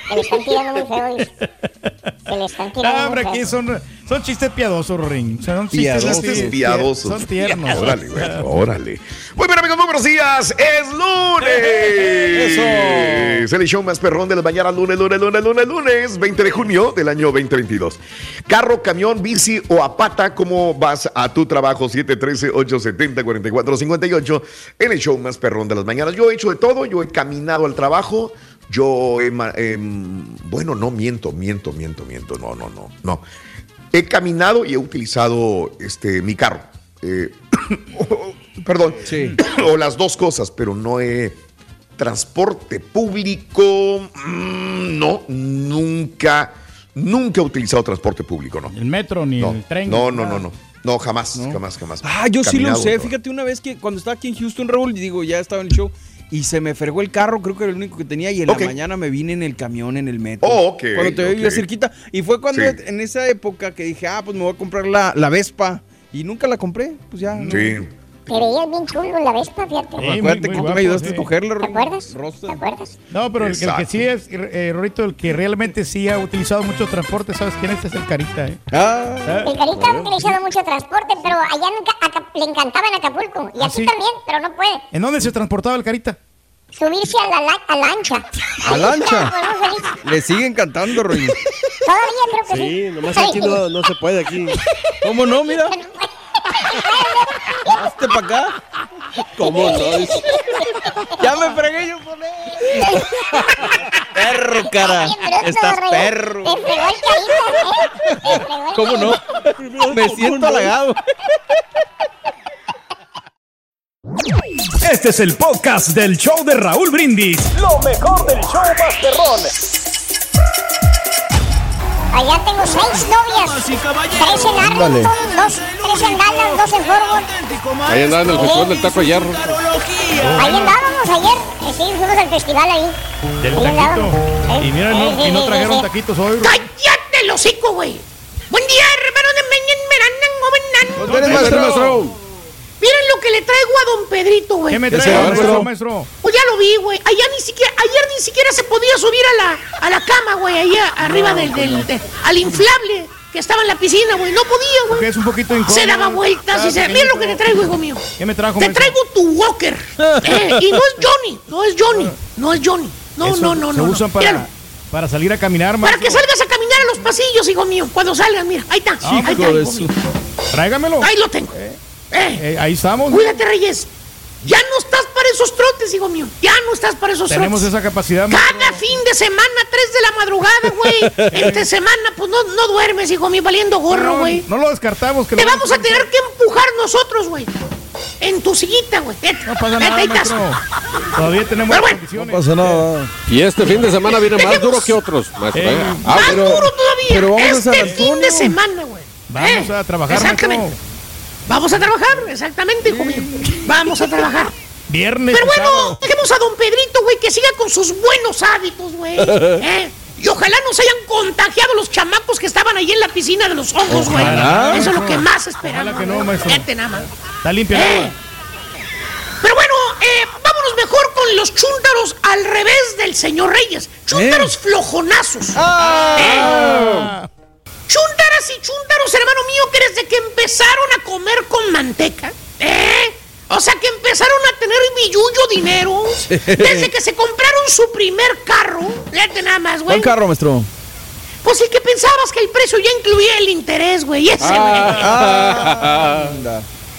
se le están tirando muy feo. Se le están tirando Ah, hombre, aquí son, son chistes piadosos, sea, son chistes, Piadosos. Chistes piadosos. Son tiernos. Órale, güey, órale. Muy bien, amigos, muy buenos días. Es lunes. Eso. Es el show más perrón de las mañanas. Lunes, lunes, lunes, lunes, lunes. 20 de junio del año 2022. Carro, camión, bici o a pata, ¿cómo vas a tu trabajo? 713-870-4458. En el show más perrón de las mañanas. Yo he hecho de todo. Yo he caminado al trabajo. Yo em, bueno, no miento, miento, miento, miento. No, no, no. No. He caminado y he utilizado este, mi carro. Eh, *coughs* perdón. Sí. *coughs* o las dos cosas, pero no he. Transporte público. mm, no, nunca. Nunca he utilizado transporte público, no. El metro ni No, el tren. no, no, no, no. No, jamás, jamás, jamás. Ah, yo sí lo usé. no. Fíjate, una vez que cuando estaba aquí en Houston, Raúl, digo, ya estaba en el show. Y se me fregó el carro, creo que era el único que tenía. Y en la mañana me vine en el camión, en el metro. Oh, ok, Cuando te vivía ok. cerquita. Y fue cuando, Sí. en esa época, que dije, ah, pues me voy a comprar la, la Vespa. Y nunca la compré. Pues ya. no. Sí. Te veías bien chulo la Vespa, fíjate. Acuérdate que tú me ayudaste a escogerla, ¿Te acuerdas? Rosa. ¿Te acuerdas? No, pero el, el que sí es, eh, Rorito, el que realmente sí ha utilizado mucho transporte, ¿sabes quién es? Es el Carita, ¿eh? Ah. El Carita ha utilizado mucho transporte, pero allá en Ca- Aca- le encantaba en Acapulco. Y ¿Ah, aquí sí? también, pero no puede. ¿En dónde se transportaba el Carita? Subirse a la, la- a lancha. ¿A lancha? *laughs* Le siguen cantando, Roy. Todavía creo que sí. Sí, nomás aquí no, no se puede aquí. ¿Cómo no? Mira. *laughs* Hazte para acá. ¿Cómo no? Ya me fregué yo por él. Perro, cara. Estás Rey. perro. Te fregó el Carita, ¿eh? Te fregó el ¿Cómo no? Me siento halagado. Este es el podcast del show de Raúl Brindis. Lo mejor del show Masterrón. Allá tengo seis novias. Tres en. Arlington, dos, tres en Dallas, dos en Fort Worth. Ahí andaban en el festival del taco de hierro. Ahí andábamos ayer. Eh, Sí, fuimos al festival ahí. Del Ahí taquito. andábamos. Eh, Y mira, no, y no trajeron taquitos hoy. ¡Cállate el hocico, güey! Buen día, hermano de Meñen Pues eres maestro, maestro. Lo que le traigo a don Pedrito, güey. ¿Qué me ¿Qué trae, maestro? Pues ya lo vi, güey. Allá ni siquiera, ayer ni siquiera se podía subir a la, a la cama, güey, allá arriba del, del, del- al inflable que estaba en la piscina, güey. No podía, güey. es un poquito incómodo. Se daba vueltas y se. Mira lo que le traigo, hijo mío. ¿Qué me trajo, Te maestro? traigo tu Walker. *laughs* Eh, y no es Johnny, no es Johnny, no es Johnny. No, Eso no, no, Se no. no. usan Míralo. para, para salir a caminar, Para maestro. que salgas a caminar a los pasillos, hijo mío. Cuando salgas, mira, ahí está. ahí está, Hijo mío. Tráigamelo. Ahí lo tengo. Eh, Eh, ahí estamos. cuídate, Reyes. Ya no estás para esos trotes, hijo mío. Ya no estás para esos Tenemos trotes. esa capacidad, maestro. Cada fin de semana, 3 de la madrugada, güey. *laughs* Entre semana, pues no, no duermes, hijo mío, valiendo gorro, No, güey. No lo descartamos. Que Te lo vamos a tener que empujar nosotros, güey. En tu sillita, güey. No pasa nada, maestro. Todavía tenemos Pero bueno. condiciones. pasa nada. Y este fin de semana viene más duro que otros, maestro. ¿eh? Ah, Más pero- duro todavía. pero vamos a San este fin de semana, güey. Vamos Eh, a trabajar, Exactamente. maestro. Vamos a trabajar, exactamente, hijo mío. Vamos a trabajar. Viernes. Pero bueno, sábado. dejemos a don Pedrito, güey, que siga con sus buenos hábitos, güey. *laughs* ¿eh? Y ojalá nos hayan contagiado los chamacos que estaban ahí en la piscina de los ojos, güey. Eso es lo que más esperamos. Que no. Fíjate nada más. Está limpia Eh. Pero bueno, eh, vámonos mejor con los chúntaros al revés del señor Reyes. Chúntaros flojonazos. Ah. Chúntaras y chúntaros, hermano mío, que desde que empezaron a comer con manteca, ¿eh? O sea, que empezaron a tener billullo dinero. Desde que se compraron su primer carro. Fíjate nada más, güey. ¿Cuál carro, maestro? Pues el que pensabas que el precio ya incluía el interés, güey. Ese, güey. Ah.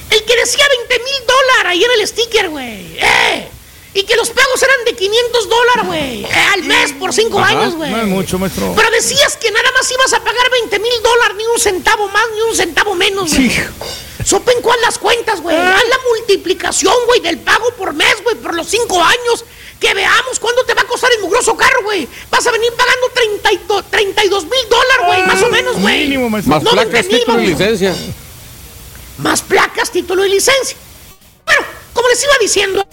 El que decía 20 mil dólares ahí en el sticker, güey. ¡Eh! Y que los pagos eran de 500 dólares, güey. eh, al mes por 5 Ajá, años, güey. No es mucho, maestro. Pero decías que nada más ibas a pagar 20 mil dólares, ni un centavo más, ni un centavo menos, güey. Sopen cuál las cuentas, güey. Haz la multiplicación, güey, del pago por mes, güey, por los 5 años. Que veamos cuánto te va a costar el mugroso carro, güey. Vas a venir pagando 32 32 mil dólares, güey, más o menos, güey. Mínimo, maestro. Más No, placas, 20,000, título y licencia. Más placas, título y licencia. Bueno, como les iba diciendo,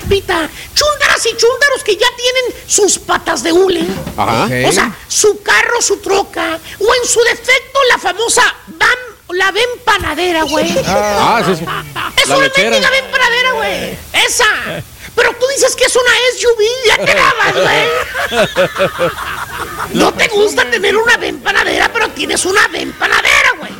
Pita, chúndaras y chúndaros que ya tienen sus patas de hule. Ajá. O sea, su carro, su troca, o en su defecto la famosa van, la ven panadera, güey. Ah, sí, sí. Es La una mendiga ven panadera, güey. Esa. Pero tú dices que es una SUV, ya te dabas, güey. *laughs* No te gusta tener una ven panadera, pero tienes una ven panadera, güey.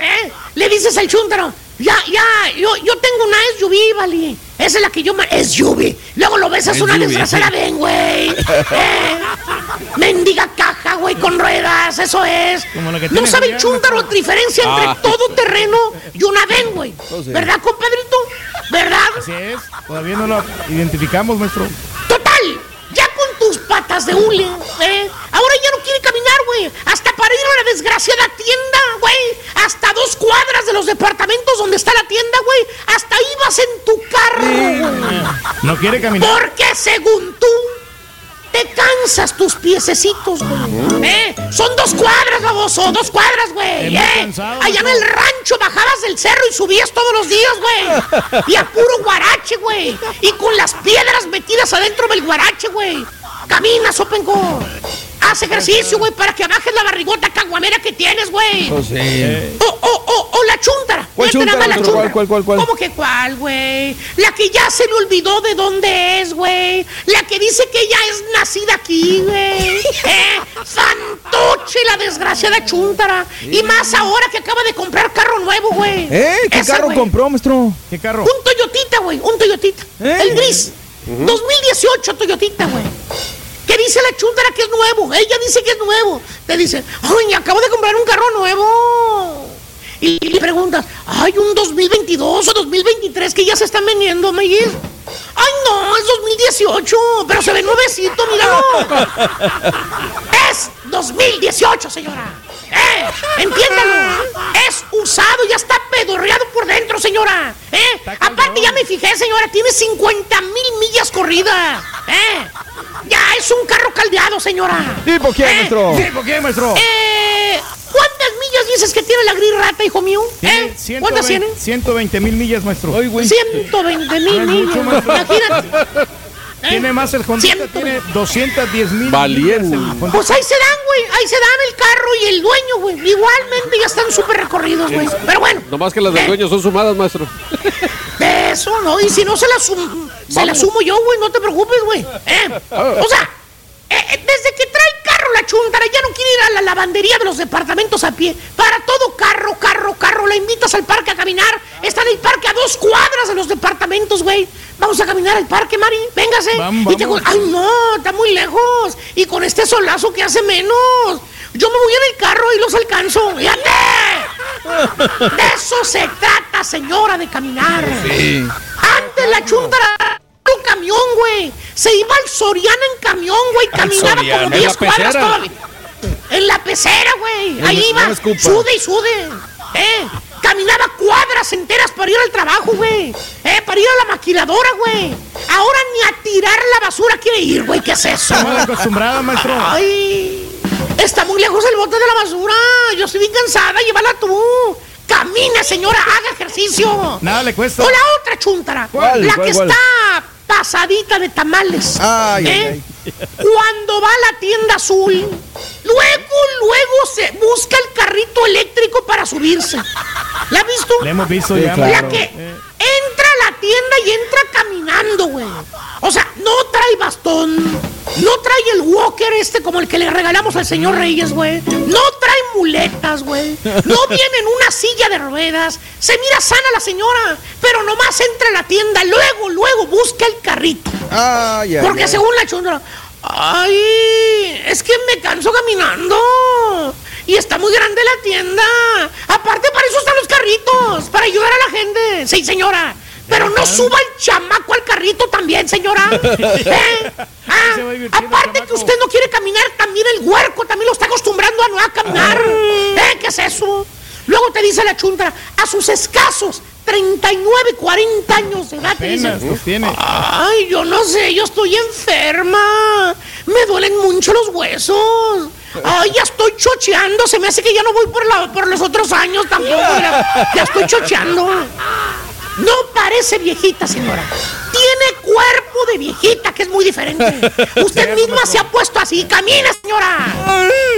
¿Eh? Le dices al chúntaro, ya, ya, yo, yo tengo una SUV, vale. Esa es la que yo me... SUV. Luego lo ves, es una desgraciada *laughs* ven, güey. ¿Eh? Mendiga caja, güey, con ruedas, eso es. Como la que No tiene sabe el Julián, chúntaro maestro. diferencia entre Ah. todo terreno y una ven, güey. Oh, sí. ¿Verdad, compadrito? ¿Verdad? Así es. Todavía no lo identificamos, maestro. Total, ya con tus patas de hule, ¿eh? Ahora ya no quiere caminar, güey. Hasta para ir a la desgraciada tienda, güey. Hasta dos cuadras de los departamentos donde está la tienda, güey. Hasta ahí vas en tu carro, güey. No quiere caminar. Porque según tú, te cansas tus piececitos, güey. ¿Eh? Son dos cuadras, baboso, dos cuadras, güey. ¿eh? Allá en el rancho bajabas del cerro y subías todos los días, güey. Y a puro guarache, güey. Y con las piedras metidas adentro del guarache, güey. Camina, Sopenco. Haz ejercicio, güey, para que bajes la barrigota caguamera que tienes, güey. Pues sí. O, o, o, o la chuntara. ¿Cuál chuntara, la chuntara. cuál, cuál, cuál? ¿Cómo que cuál, güey? La que ya se le olvidó de dónde es, güey. La que dice que ella es nacida aquí, güey. *laughs* ¿Eh? Fantoche la desgraciada chuntara. Y más ahora que acaba de comprar carro nuevo, güey. ¿Eh? ¿Qué Esa, carro compró, maestro? ¿Qué carro? Un Toyotita, güey. Un Toyotita. ¿Eh? El gris. 2018 Toyotita, güey. ¿Qué dice la chuntara que es nuevo? Ella dice que es nuevo. Te dice, ay, acabo de comprar un carro nuevo. Y le preguntas, ay, un 2022 o 2023 que ya se están vendiendo, Mayir. Ay, no, es 2018, pero se ve nuevecito, míralo. *laughs* Es 2018, señora. ¡Eh! ¡Entiéndalo! Es usado, ya está pedorreado por dentro, señora. ¿Eh? Aparte, ya me fijé, señora, tiene 50 mil millas corridas. ¿Eh? Ya es un carro caldeado, señora. ¿Tipo quién, ¿Eh? maestro? ¿Tipo quién, maestro? Eh, ¿Cuántas millas dices que tiene la gris rata, hijo mío? ¿Eh? Tiene ¿Cuántas 120 tiene? 120 mil millas, maestro. 120 mil No es mucho, millas. maestro. Imagínate. Tiene más el Honda, tiene 210 mil Valiente. Pues ahí se dan, güey. Ahí se dan el carro y el dueño, güey. Igualmente ya están súper recorridos, güey. Pero bueno, Nomás que las del dueño son sumadas, maestro. de eso, ¿no? Y si no se la, sum- se la sumo yo, güey, no te preocupes, güey. ¿Eh? O sea, eh, eh, desde que trae carro la chuntara, ya no quiere ir a la lavandería de los departamentos a pie. Para todo carro, carro, carro, la invitas al parque a caminar. Está en el parque a dos cuadras de los departamentos, güey. Vamos a caminar al parque, Mari. Véngase. Vamos, Y te-. Ay, no, está muy lejos. Y con este solazo que hace menos. Yo me voy en el carro y los alcanzo. ¡Y ande! De eso se trata, señora, de caminar. Sí. Antes la chuntara un camión, güey. Se iba al Soriana en camión, güey. Caminaba Soriana. como En 10 la cuadras todavía. En la pecera, güey. Ahí No, iba. no sude y sude. ¿Eh? Caminaba cuadras enteras para ir al trabajo, güey. ¿Eh? Para ir a la maquiladora, güey. Ahora ni a tirar la basura quiere ir, güey. ¿Qué es eso? Está mal acostumbrada, maestro. Ay, está muy lejos el bote de la basura. Yo estoy bien cansada, llévala tú. Camina, señora, haga ejercicio. Nada le cuesta. O la otra chuntara. ¿Cuál? La ¿Cuál, que cuál? está pasadita de tamales. Ay, ¿Eh? ay, Cuando va a la tienda azul, luego, luego se busca el carrito eléctrico para subirse. ¿La has visto? Le hemos visto Sí, ya. claro. La que entra a la tienda y entra caminando, güey. O sea, no trae bastón, no trae el walker este como el que le regalamos al señor Reyes, güey. No trae muletas, güey. No viene en una silla de ruedas. Se mira sana la señora, pero nomás entra a la tienda, luego, luego busca el carrito. Porque según la chundra, ay, es que me canso caminando. Y está muy grande la tienda. Aparte, para eso están los carritos, para ayudar a la gente. Sí, señora. Pero no suba el chamaco al carrito también, señora. *laughs* ¿Eh? Ah, aparte que usted no quiere caminar, también el huerco también lo está acostumbrando a no a caminar. ¿Eh? ¿Qué es eso? Luego te dice la chuntra, a sus escasos 39, 40 años de edad, Apenas los tiene. Ay, yo no sé, yo estoy enferma. Me duelen mucho los huesos. Ay, ya estoy chocheando. Se me hace que ya no voy por, la, por los otros años tampoco. Ya, ya estoy chocheando. No parece viejita, señora. Tiene cuerpo de viejita, que es muy diferente. *laughs* Usted misma se ha puesto así. Camina, señora.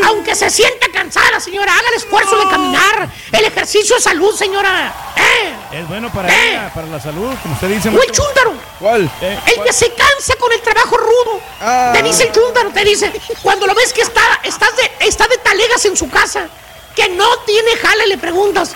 Aunque se sienta cansada, señora, haga el esfuerzo de caminar. El ejercicio es salud, señora. ¿Eh? Es bueno para ¿Eh? ella, para la salud, como usted dice. O el chúntaro. ¿Cuál? Eh, El que se cansa con el trabajo rudo. Ah. Te dice el chúntaro, te dice, cuando lo ves que está, estás de, está de talegas en su casa, que no tiene jale, le preguntas,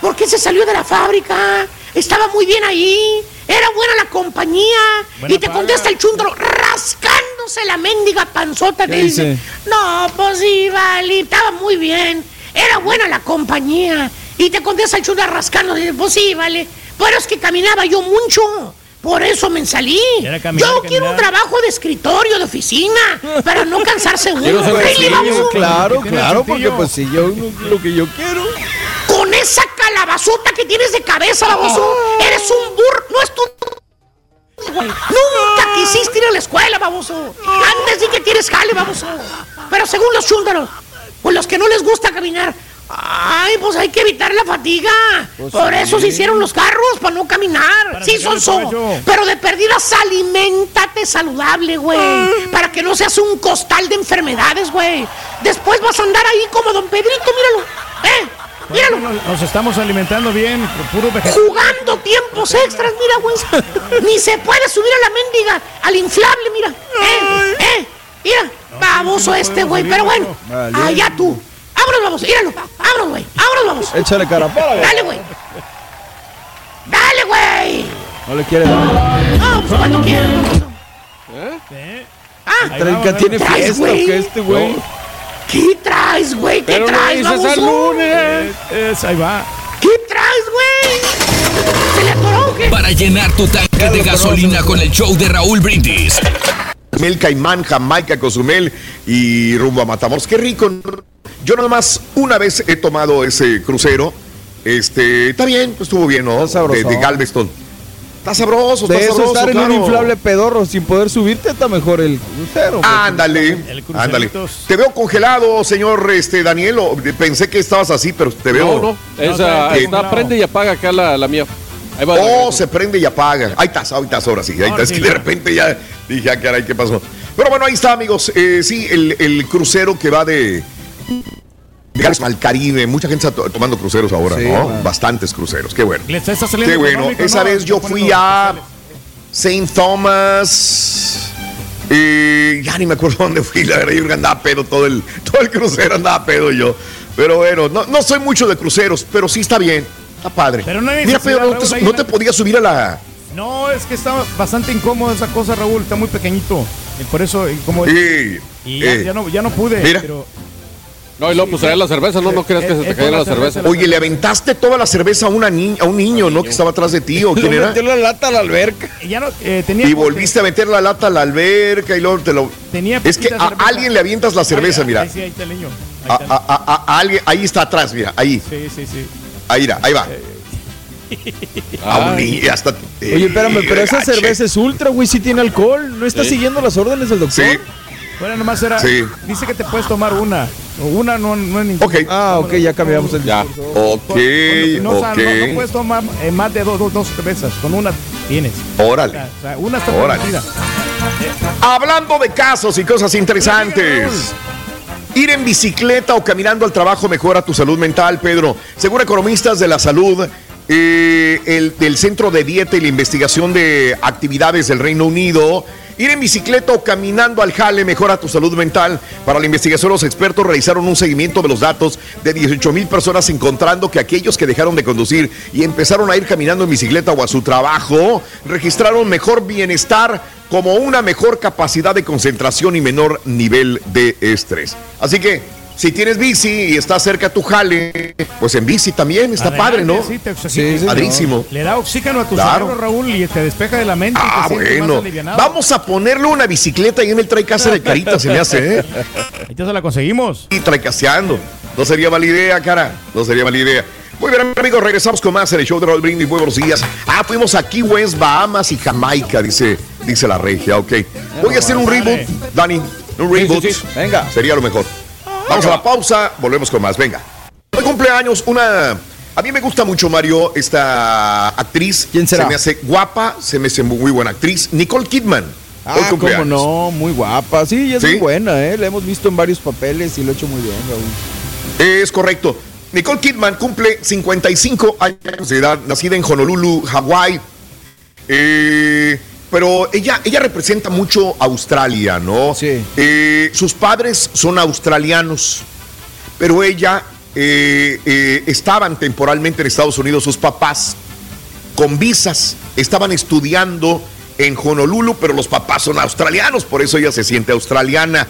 ¿por qué se salió de la fábrica? Estaba muy bien ahí, era buena la compañía. Buena y te paga. contesta el chúntaro, rascándose la mendiga panzota, ¿Qué dice, no, pues sí, vale, estaba muy bien, era buena la compañía. Y te contesta el chúntaro rascando, dice, pues sí, vale, pero es que caminaba yo mucho. Por eso me salí. Caminar, Yo quiero un trabajo de escritorio, de oficina, para no cansarse uno. *laughs* Quiero ser. Claro, Que claro, porque pues si yo lo que yo quiero. Con esa calabazota que tienes de cabeza, baboso, eres un burro. No es tu. Nunca quisiste ir a la escuela, baboso. Antes de que tienes jale, baboso. Pero según los chúndaros, pues los que no les gusta caminar, ay, pues hay que evitar la fatiga. Pues Por sí. eso se hicieron los carros, para no caminar. sí, que no Sonso. Pero de perdidas, aliméntate saludable, güey. Para que no seas un costal de enfermedades, güey. Después vas a andar ahí como don Pedrito, míralo. ¿Eh? Míralo. Nos, nos estamos alimentando bien, con puro vegetal. Jugando tiempos extras, mira, güey. *laughs* Ni se puede subir a la mendiga, al inflable, mira. Eh, eh, mira, baboso este, güey. Pero bueno, Vale. allá tú. Vámonos, vamos, míralo. Vámonos, güey. Vámonos, vamos. Échale carapola, güey. Dale, güey. Dale, güey. No le quiere dar. No, pues cuando quieras, baboso. Ah, Trenca tiene ¿Traes, fiesta qué este güey. ¿Qué traes, güey? ¿Qué Pero no traes, dices al lunes. Es, ahí va. ¿Qué traes, güey? ¿Se le atoró qué? Para llenar tu tanque de gasolina con el show de Raúl Brindis. Mel Caimán, Jamaica, Cozumel y rumbo a Matamoros. Qué rico. Yo nada más una vez he tomado ese crucero. Este, está bien, estuvo bien, ¿no? De, de Galveston. Está sabroso, está De eso sabroso. estar en un inflable pedorro sin poder subirte está mejor el crucero. Ándale, ándale. Te veo congelado, señor este, Daniel. o- Pensé que estabas así, pero te veo. No, no, esa Eh, está, prende y apaga acá la, la mía. Ahí va. Oh, se prende y apaga. Ahí estás, ahí estás, ahora sí. Ahí estás, que de repente ya dije, ah, caray, ¿qué pasó? Pero bueno, ahí está, amigos. Eh, sí, el, el crucero que va de, Galveston al Caribe. Mucha gente está to- tomando cruceros ahora, Sí, ¿no? man. Bastantes cruceros. Qué bueno. Les está saliendo Qué bueno. Esa ¿no? vez yo fui a St. Thomas. eh, ya ni me acuerdo *laughs* dónde fui, la verdad, yo andaba pedo todo el, todo el crucero, andaba pedo yo. Pero bueno, no, no soy mucho de cruceros, pero sí está bien, está padre. Pero no hay Mira, Pedro, no te, no te podías subir a la... No, es que está bastante incómodo esa cosa, Raúl. Está muy pequeñito. Y por eso, y como. Sí, y ya, eh. ya no, ya no pude. Mira. Pero No, y luego pues traer la cerveza, no, no creas que se te cayera la cerveza. Oye, le aventaste toda la cerveza a, una ni- a un niño, ¿no? Que estaba atrás de ti, ¿o *laughs* quién era? metió la lata a la alberca. y ya no, eh, tenía. Y volviste a meter la lata a la alberca y luego te lo... Tenía Es que a cerveza. alguien le avientas la cerveza, Ahí- mira. Ahí sí, ahí está el niño. A, a- a- a alguien, ahí está atrás, mira, ahí, Sí, sí, sí. ahí, mira, ahí va. *laughs* A un niño, hasta... Oye, espérame, pero esa gache. cerveza es ultra, güey, sí tiene alcohol. ¿No está Sí. siguiendo las órdenes del doctor? Sí. Bueno, nomás era. Sí. Dice que te puedes tomar una. Una no, no es ninguna. Ok. Ah, ok, ya cambiamos el Ya. Ok, No, o sea, ok. no, no puedes tomar eh, más de dos, dos, dos cervezas. Con una tienes. Órale. O sea, una está Órale. Hablando de casos y cosas interesantes. Ir en bicicleta o caminando al trabajo mejora tu salud mental, Pedro. Según economistas de la salud, eh, el, del Centro de Dieta y la Investigación de Actividades del Reino Unido, ir en bicicleta o caminando al jale mejora tu salud mental. Para la investigación, los expertos realizaron un seguimiento de los datos de 18 mil personas, encontrando que aquellos que dejaron de conducir y empezaron a ir caminando en bicicleta o a su trabajo, registraron mejor bienestar como una mejor capacidad de concentración y menor nivel de estrés. Así que, si tienes bici y estás cerca a tu jale, pues en bici también está Adelante, padre, ¿no? Sí, te, Sí, sí, Padrísimo. Le da oxígeno a tu Claro. cerebro, Raúl, y te despeja de la mente. y Ah, te sientes más bueno. Vamos a ponerle una bicicleta ahí en el Traicasa de Carita, se me hace, ¿eh? Te se la conseguimos. Y traicaseando. No sería mala idea, cara. No sería mala idea. Muy bien, amigos, regresamos con más en el show de Raúl Brindis. Muy buenos días. Ah, fuimos a Key West, Bahamas y Jamaica, dice, dice la regia. Ok. Voy a hacer un reboot, Dani. Un reboot. sí, sí. Venga. Sería lo mejor. Vamos a la pausa, volvemos con más. Venga. Hoy cumpleaños una. A mí me gusta mucho, Mario, esta actriz. ¿Quién será? Se me hace guapa, se me hace muy buena actriz. Nicole Kidman. Hoy Ah, cómo cumpleaños. no, muy guapa. Sí, es ¿Sí? muy buena, ¿eh? La hemos visto en varios papeles y lo ha hecho muy bien, Raúl. Es correcto. Nicole Kidman cumple 55 años de edad, nacida en Honolulu, Hawái. Eh, pero ella, ella representa mucho Australia, ¿no? Sí. Eh, sus padres son australianos, pero ella eh, eh, estaban temporalmente en Estados Unidos, sus papás, con visas, estaban estudiando en Honolulu, pero los papás son australianos, por eso ella se siente australiana.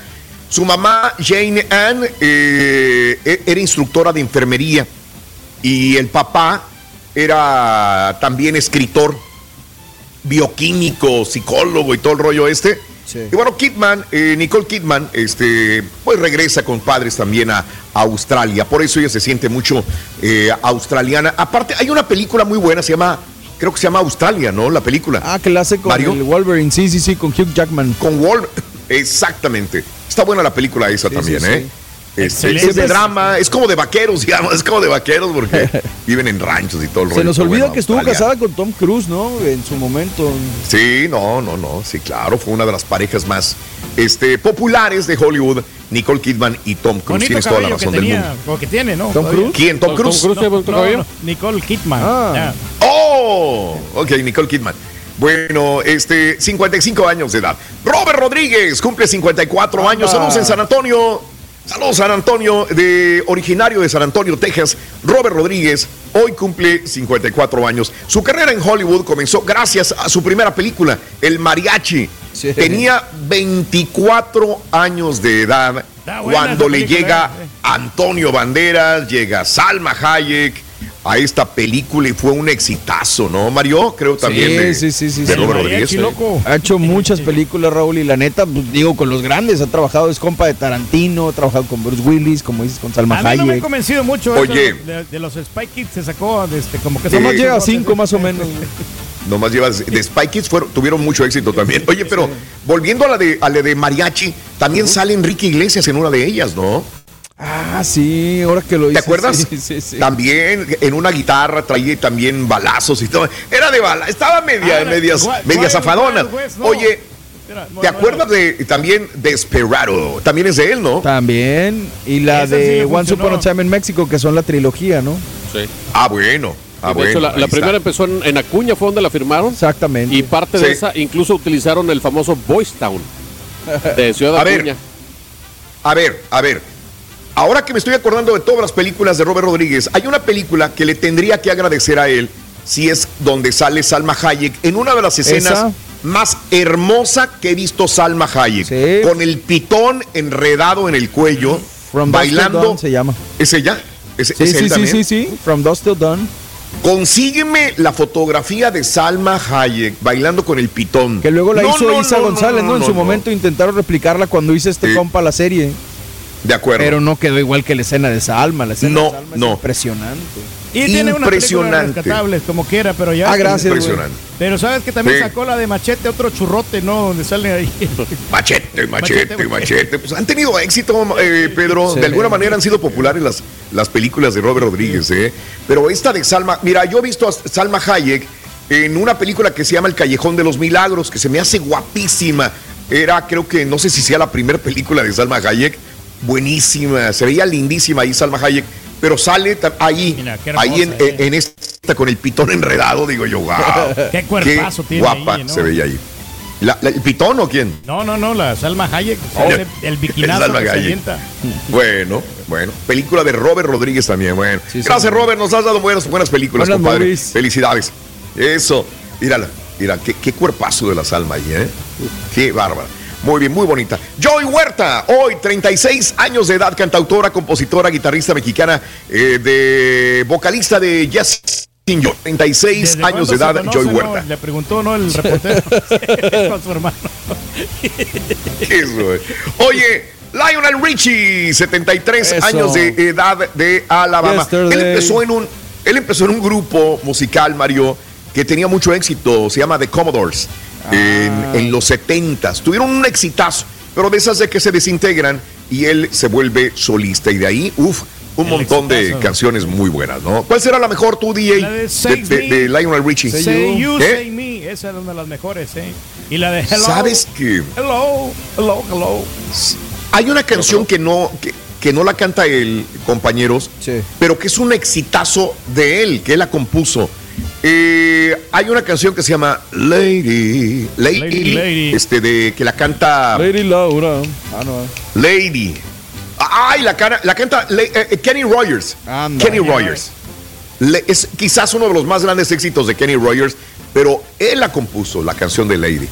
Su mamá, Jane Ann, eh, e- era instructora de enfermería y el papá era también escritor, bioquímico, psicólogo y todo el rollo este. Sí. Y bueno, Kidman, eh, Nicole Kidman, este, pues regresa con padres también a, a Australia. Por eso ella se siente mucho eh, australiana. Aparte, hay una película muy buena, se llama creo que se llama Australia, ¿no? La película. Ah, que la hace con Mario. el Wolverine. Sí, sí, sí, con Hugh Jackman. Con Wolverine. *laughs* Exactamente. Está buena la película esa Sí, también, sí, ¿eh? Este, es de drama, es como de vaqueros, *laughs* digamos, es como de vaqueros porque *laughs* viven en ranchos y todo el rollo. Se nos olvida bueno, que estuvo Australia. casada con Tom Cruise, ¿no? En su momento. Sí, no, no, no, sí, claro, fue una de las parejas más este, populares de Hollywood, Nicole Kidman y Tom Cruise. Bonito Tienes toda la razón del mundo. o que tiene, ¿no? ¿Tom. Cruise? ¿Quién? ¿Tom Cruise? ¿Tom Cruise no, Nicole Kidman. Ah. ¡Oh! Ok, Nicole Kidman. Bueno, este, 55 años de edad. Robert Rodríguez cumple 54 años. Saludos en San Antonio. Saludos San Antonio, de originario de San Antonio, Texas. Robert Rodríguez hoy cumple 54 años. Su carrera en Hollywood comenzó gracias a su primera película, El Mariachi. Tenía 24 años de edad cuando le película, llega eh. Antonio Banderas, llega Salma Hayek a esta película y fue un exitazo, ¿no, Mario? Creo también sí, de, sí, sí, sí, de sí. Robert Rodríguez. Ha hecho muchas películas, Raúl, y la neta, pues, digo, con los grandes. Ha trabajado, es compa de Tarantino, ha trabajado con Bruce Willis, como dices, con Salma A mí no me ha Hayek. convencido mucho Oye. eso de, de los Spy Kids. Se sacó de este, como que Nomás llega a cinco más o menos. *laughs* Nomás llevas de Spy Kids fueron- tuvieron mucho éxito también. Oye, pero volviendo a la de a la de mariachi, también sale Enrique Iglesias en una de ellas, ¿no? Ah, sí, ahora que lo ¿Te acuerdas? Sí, sí, sí. También en una guitarra traía también balazos y todo. Era de bala, estaba media, Ah, medias, Wild- media zafadona. No. Oye, no, ¿te no, acuerdas de también Desperado? También es de él, ¿no? También. Y la Esa de Once Upon a. Time in Mexico, que son la trilogía, ¿no? Sí. Ah, bueno. Ah, de bueno. hecho, la, primera empezó en, en Acuña, fue donde la firmaron. Exactamente. Y parte de esa, incluso utilizaron el famoso Boys Town de Ciudad A ver. Acuña. A ver, a ver. Ahora que me estoy acordando de todas las películas de Robert Rodríguez, hay una película que le tendría que agradecer a él si es donde sale Salma Hayek en una de las escenas ¿Esa? más hermosa que he visto Salma Hayek, con el pitón enredado en el cuello, From bailando. Dawn se llama. ¿Es ella? ¿Es, Sí, es sí, sí, también? sí, sí. From Dust Till Dawn. Consígueme la fotografía de Salma Hayek bailando con el pitón. Que luego la No, hizo no, Isa no, González, ¿no? En su momento intentaron replicarla cuando hizo este Sí. compa la serie. De acuerdo. Pero no quedó igual que la escena de Salma. La escena No, de Salma es no. impresionante. Y tiene Impresionante. rescatables, como quiera, pero ya. Ah, gracias. Impresionante. Pero sabes que también Sí. sacó la de Machete, otro churrote, ¿no? Donde sale ahí. *laughs* Machete, machete, Machete, machete. Pues han tenido éxito, eh, Pedro. Sí. De alguna manera han sido populares las, las películas de Robert Rodríguez, ¿eh? Pero esta de Salma, mira, yo he visto a Salma Hayek en una película que se llama El Callejón de los Milagros, que se me hace guapísima. Era, creo que, no sé si sea la primera película de Salma Hayek. Buenísima, se veía lindísima ahí Salma Hayek. Pero sale ahí, Mira, qué hermosa, ahí en, eh. en esta con el pitón enredado, digo yo, wow. *laughs* Qué cuerpazo tiene guapa ahí, ¿no? se veía ahí. La- la- ¿El pitón o quién? No, no, no, la Salma Hayek. Oh. el bikinazo Salma que se Hayek. avienta. Bueno, bueno. Película de Robert Rodríguez también, bueno. Sí, Gracias, señor. Robert. Nos has dado buenas, buenas películas, Buenas compadre. movies. Felicidades. Eso. Mírala. Mira, qué, qué cuerpazo de la Salma ahí, ¿eh? Qué bárbara. Muy bien, muy bonita. Joy Huerta, hoy 36 años de edad, cantautora, compositora, guitarrista mexicana, eh, de vocalista de Yo. 36 ¿Desde años de edad, Joy no? Huerta. Le preguntó, ¿no? El reportero *laughs* *laughs* con su hermano. Eso. Oye, Lionel Richie, 73 Eso. años de edad de Alabama. Yesterday. Él empezó en un él empezó en un grupo musical, Mario, que tenía mucho éxito, se llama The Commodores. En, en los 70s. Tuvieron un exitazo, pero de esas de que se desintegran y él se vuelve solista y de ahí, uff, un El montón de canciones muy buenas, ¿no? ¿Cuál será la mejor tu DJ La de de, de- Me. de Lionel Richie? Say you, ¿Eh? say me. Esa es una de las mejores, ¿eh? Y la de Hello. ¿Sabes que Hello, hello, hello. Hay una canción que no, que, que no la canta él, compañeros, Sí. pero que es un exitazo de él, que él la compuso. Eh, hay una canción que se llama Lady, Lady, Lady, Lady. este de que la canta Lady Laura. Ah, no. Lady. Ay, la, cara- la canta eh, eh, Kenny Rogers. Anda. Kenny Rogers. Le- es quizás uno de los más grandes éxitos de Kenny Rogers, pero él la compuso, la canción de Lady.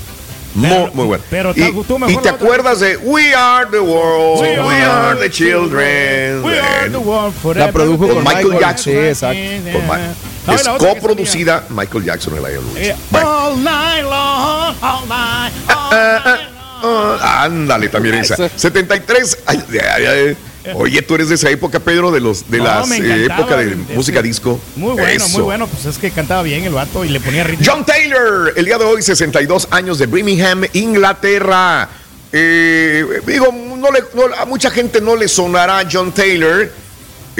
Muy, Pero- muy buena. pero y, te gustó mejor y te acuerdas de We Are the World, We, Are, the Children. We are the Bueno, one forever. La produjo con Michael Jackson. Sí, exacto. con Ma- No, y es coproducida Michael Jackson y Lionel. Eh, Bueno. All night long, all night, Ah, long. ah, ándale, también esa. 73. ay, ay, ay, Oye, tú eres de esa época, Pedro, de los de No, las eh, época de música disco. Muy bueno, Eso. muy bueno. Pues es que cantaba bien el vato y le ponía ritmo. John Taylor, el día de hoy, 62 años de Birmingham, Inglaterra. Eh, digo, no le- no- a mucha gente no le sonará John Taylor.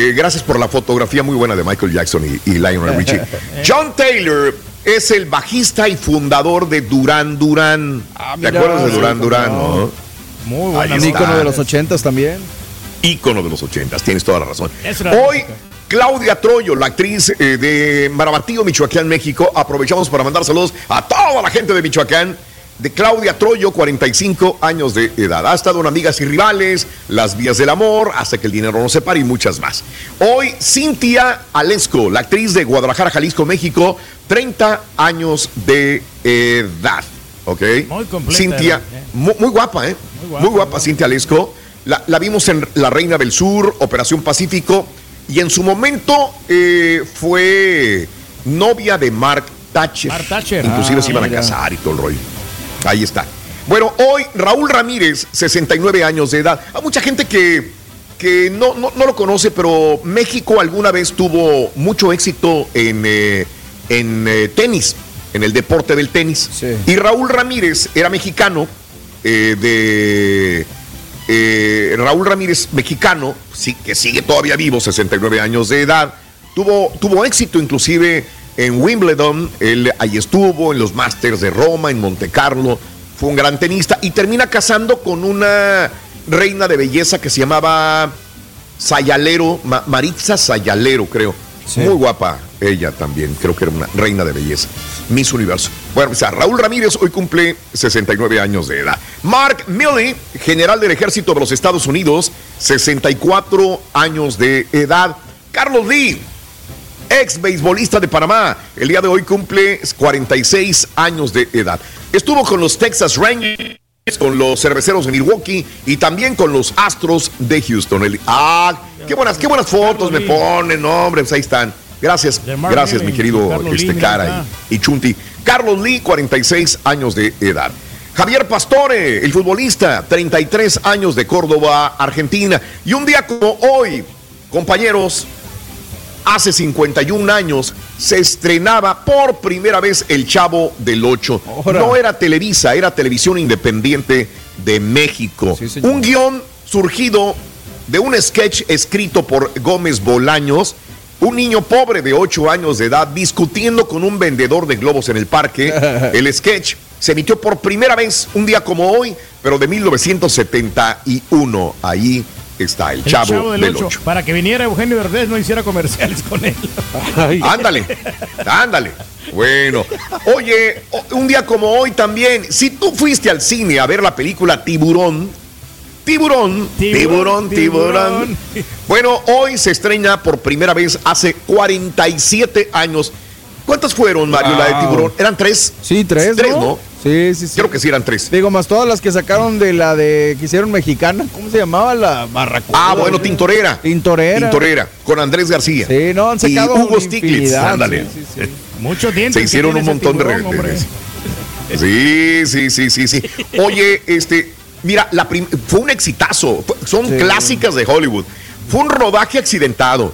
Eh, gracias por la fotografía muy buena de Michael Jackson y, y Lionel Richie. *laughs* John Taylor es el bajista y fundador de Duran Duran. ¿Te Ah, mira, acuerdas de Duran Duran? no. Muy buena Un ícono de los ochentas también. ícono de los ochentas, tienes toda la razón. Hoy, Claudia Troyo, la actriz eh, de Marabatío, Michoacán, México. Aprovechamos para mandar saludos a toda la gente de Michoacán. De Claudia Troyo, 45 años de edad. Ha estado en Amigas y Rivales, Las Vías del Amor, Hasta que el dinero nos separe y muchas más. Hoy, Cintia Alesco, la actriz de Guadalajara, Jalisco, México, 30 años de edad. ¿Ok? Muy completa, Cintia, ¿eh? mu- muy, guapa, ¿eh? Muy guapa, Cintia Alesco. La, la vimos en La Reina del Sur, Operación Pacífico, y en su momento eh, fue novia de Mark Thatcher. Mark Thatcher. Inclusive Ah, se iban a casar y todo el rollo. Ahí está. Bueno, hoy Raúl Ramírez, 69 años de edad. Hay mucha gente que, que no, no, no lo conoce, pero México alguna vez tuvo mucho éxito en, eh, en eh, tenis, en el deporte del tenis. Y Raúl Ramírez era mexicano, eh, de eh, Raúl Ramírez, mexicano, sí, que sigue todavía vivo, 69 años de edad, tuvo, tuvo éxito inclusive en Wimbledon, él ahí estuvo, en los Masters de Roma, en Monte Carlo, fue un gran tenista y termina casando con una reina de belleza que se llamaba Sayalero, Ma- Maritza Sayalero, creo. Muy guapa ella también, creo que era una reina de belleza. Miss Universo. Bueno, o sea, Raúl Ramírez hoy cumple 69 años de edad. Mark Milley, general del ejército de los Estados Unidos, 64 años de edad. Carlos Lee, ex beisbolista de Panamá, el día de hoy cumple 46 años de edad. Estuvo con los Texas Rangers, con los cerveceros de Milwaukee y también con los Astros de Houston. El- ah, qué buenas, qué buenas fotos me ponen, hombre, pues ahí están. Gracias, gracias mi querido este, cara y, y Chunti. Carlos Lee, 46 años de edad. Javier Pastore, el futbolista, 33 años de Córdoba, Argentina. Y un día como hoy, compañeros, hace 51 años se estrenaba por primera vez El Chavo del Ocho. No era Televisa, era Televisión Independiente de México. un guion surgido de un sketch escrito por Gómez Bolaños. Un niño pobre de 8 años de edad discutiendo con un vendedor de globos en el parque. *laughs* El sketch se emitió por primera vez un día como hoy, pero de 1971. Ahí está el, El Chavo, del Ocho. Ocho. Para que viniera Eugenio Derbez no hiciera comerciales con él. Ándale, ándale. Bueno, oye, un día como hoy también, si tú fuiste al cine a ver la película Tiburón, Tiburón, tiburón, tiburón. Bueno, hoy se estrena por primera vez hace 47 años. ¿Cuántas fueron, Mario, la de. Tiburón? ¿Eran tres? Sí, tres, Tres, ¿no? ¿no? Sí, sí, sí. Creo que sí eran tres. Digo, más todas las que sacaron de la de que hicieron mexicana. ¿Cómo se llamaba? La Barracuda. Ah, bueno, Tintorera. Tintorera. Tintorera, con Andrés García. Sí, no, han y sacado Hugo una Stiglitz, ándale. sí, sí, sí. Muchos dientes. Se hicieron un montón de, tiburón, re- hombre. *laughs* Sí, sí, sí, sí, sí. Oye, este, mira, la fue un exitazo. Fue- Son Sí. clásicas de Hollywood. Fue un rodaje accidentado.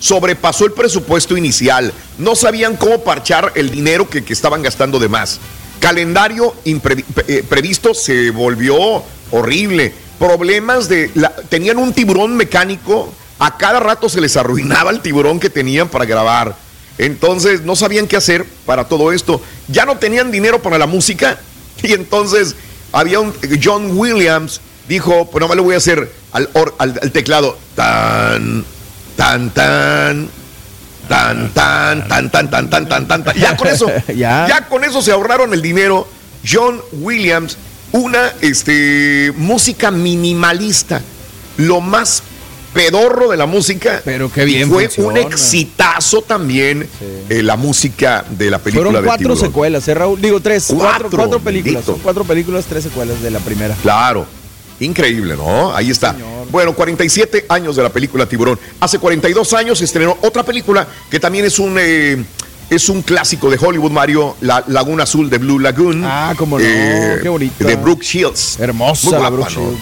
Sobrepasó el presupuesto inicial. No sabían cómo parchar el dinero que, que estaban gastando de más. Calendario eh, previsto se volvió horrible. Problemas de. la- tenían un tiburón mecánico. A cada rato se les arruinaba el tiburón que tenían para grabar. Entonces no sabían qué hacer para todo esto. Ya no tenían dinero para la música. *laughs* Y entonces había un John Williams dijo, pues nomás le voy a hacer al, al- al teclado tan, tan, tan, tan, tan, tan, tan, tan, tan, tan, tan, tan. Ya con eso, *laughs* Ya. ya con eso se ahorraron el dinero. John Williams, una este, música minimalista, lo más pedorro de la música. Pero qué bien Fue funciona. un exitazo también eh, la música de la película Fueron de cuatro Tiburón. secuelas, ¿eh, Raúl? Digo, tres. Cuatro, Cuatro, cuatro películas. cuatro películas, tres secuelas de la primera. Claro. Increíble, ¿no? Ahí está. Bueno, 47 años de la película Tiburón. Hace 42 años se estrenó otra película que también es un eh, es un clásico de Hollywood, Mario, La Laguna Azul de Blue Lagoon. Ah, cómo no, Eh, qué bonita. De Brooke Shields. Hermosa guapa, Brooke ¿no? Shields.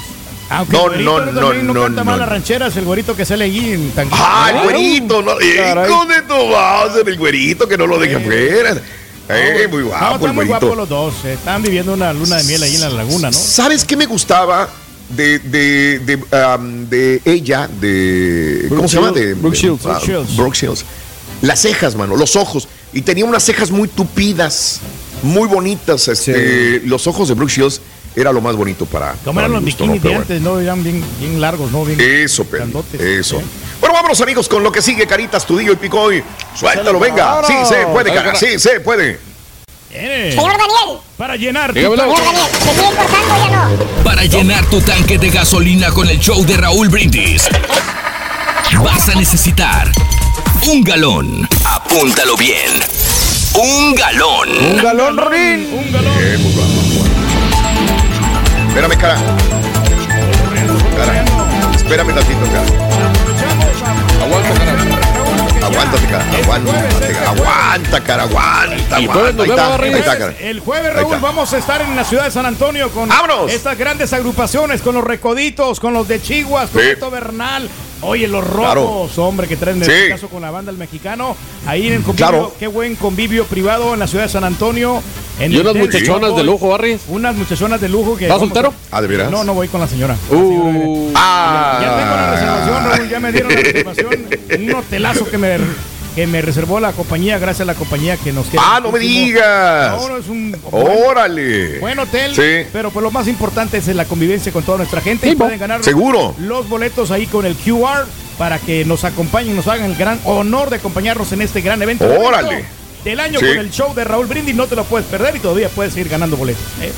Aunque No, el no, no, no, no, canta no. mal las rancheras, el güerito que sale allí en tan Ah, el güerito, no, hijo de tu base, el güerito que no lo deje fuera. Eh, muy No, guapo están el muy guapos los dos. eh, Están viviendo una luna de miel ahí en la laguna, ¿no? ¿Sabes qué me gustaba de, de, de, um, de ella? De, ¿Cómo se llama? De, Brooke Shields. ah, Brooke Shields. Brooke Shields. Las cejas, mano, los ojos. Y tenía unas cejas muy tupidas, muy bonitas. Este, Los ojos de Brooke Shields era lo más bonito para. Como eran los bikinis ¿no? Eran bien, bien largos, ¿no? Bien. Eso, Pedro, grandotes. Eso. Bueno, vámonos, amigos, con lo que sigue, Caritas, Tudillo y Picoy. Suéltalo, venga. Sí, se puede, cara. Sí, se puede. Señor Daniel. Para llenar tu. Señor Daniel, ¿se sigue cortando o ya no? Para llenar tu tanque de gasolina con el show de Raúl Brindis, vas a necesitar un galón. Apúntalo bien. Un galón. Un galón, Rorín. Un galón. Pues vamos. Espérame, cara. Cara. Espérame tantito, cara. Aguanta, cara. Aguántate, cara. Aguántate, cara. Aguanta, cara. Aguanta. El jueves, Raúl, vamos a estar en la ciudad de San Antonio con estas grandes agrupaciones, con los Recoditos, con los de Chihuas, con. Beto Bernal. Oye, los Claro. rojos, hombre, que traen Sí. el caso con la banda El Mexicano. Ahí en el convivio, Claro. qué buen convivio privado en la ciudad de San Antonio. En Y el unas Del muchachonas de lujo, Barry. Unas muchachonas de lujo que. ¿Estás soltero? a- Ah, ¿de veras? No, no voy con la señora. Uh, Ah. Ya tengo la reservación, Raúl, ya me dieron la reservación. *laughs* Un hotelazo que me, que me reservó la compañía, gracias a la compañía que nos quiere. Ah, no me digas. No, no, es un Órale. buen hotel, Sí. pero pues lo más importante es la convivencia con toda nuestra gente y pueden ganar Seguro. los boletos ahí con el QR para que nos acompañen, nos hagan el gran honor de acompañarnos en este gran evento. Órale. Del año Sí. con el show de Raúl Brindis, no te lo puedes perder y todavía puedes ir ganando boletos. ¿eh?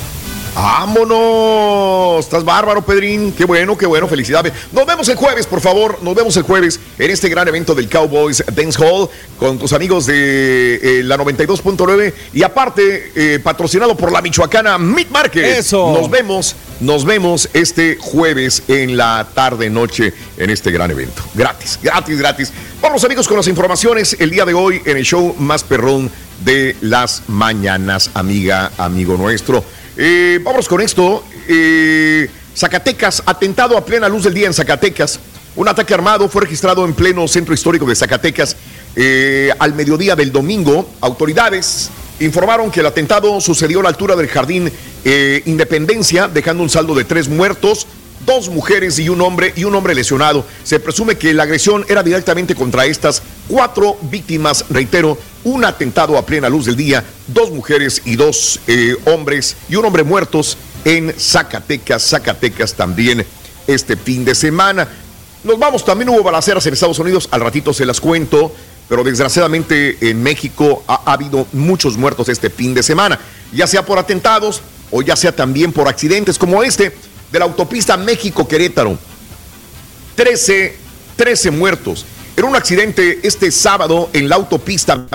¡Vámonos! Estás bárbaro, Pedrín. Qué bueno, qué bueno. Felicidades. Nos vemos el jueves, por favor. Nos vemos el jueves en este gran evento del Cowboys Dance Hall con tus amigos de eh, la 92.9 y aparte eh, patrocinado por la Michoacana Meat Market. Eso. Nos vemos, nos vemos este jueves en la tarde noche en este gran evento. Gratis, gratis, gratis. Vamos amigos con las informaciones el día de hoy en el show más perrón de las mañanas, amiga, amigo nuestro. Eh, vamos con esto. Eh, Zacatecas, atentado a plena luz del día en Zacatecas. Un ataque armado fue registrado en pleno centro histórico de Zacatecas eh, al mediodía del domingo. Autoridades informaron que el atentado sucedió a la altura del jardín eh, Independencia, dejando un saldo de tres muertos, dos mujeres y un hombre y un hombre lesionado. Se presume que la agresión era directamente contra estas cuatro víctimas, reitero, un atentado a plena luz del día, dos mujeres y dos eh, hombres y un hombre muertos en Zacatecas, Zacatecas también este fin de semana. Nos vamos, también hubo balaceras en Estados Unidos, al ratito se las cuento, pero desgraciadamente en México ha, ha habido muchos muertos este fin de semana, ya sea por atentados o ya sea también por accidentes como este de la autopista México-Querétaro. 13, 13 muertos. Era un accidente este sábado en la autopista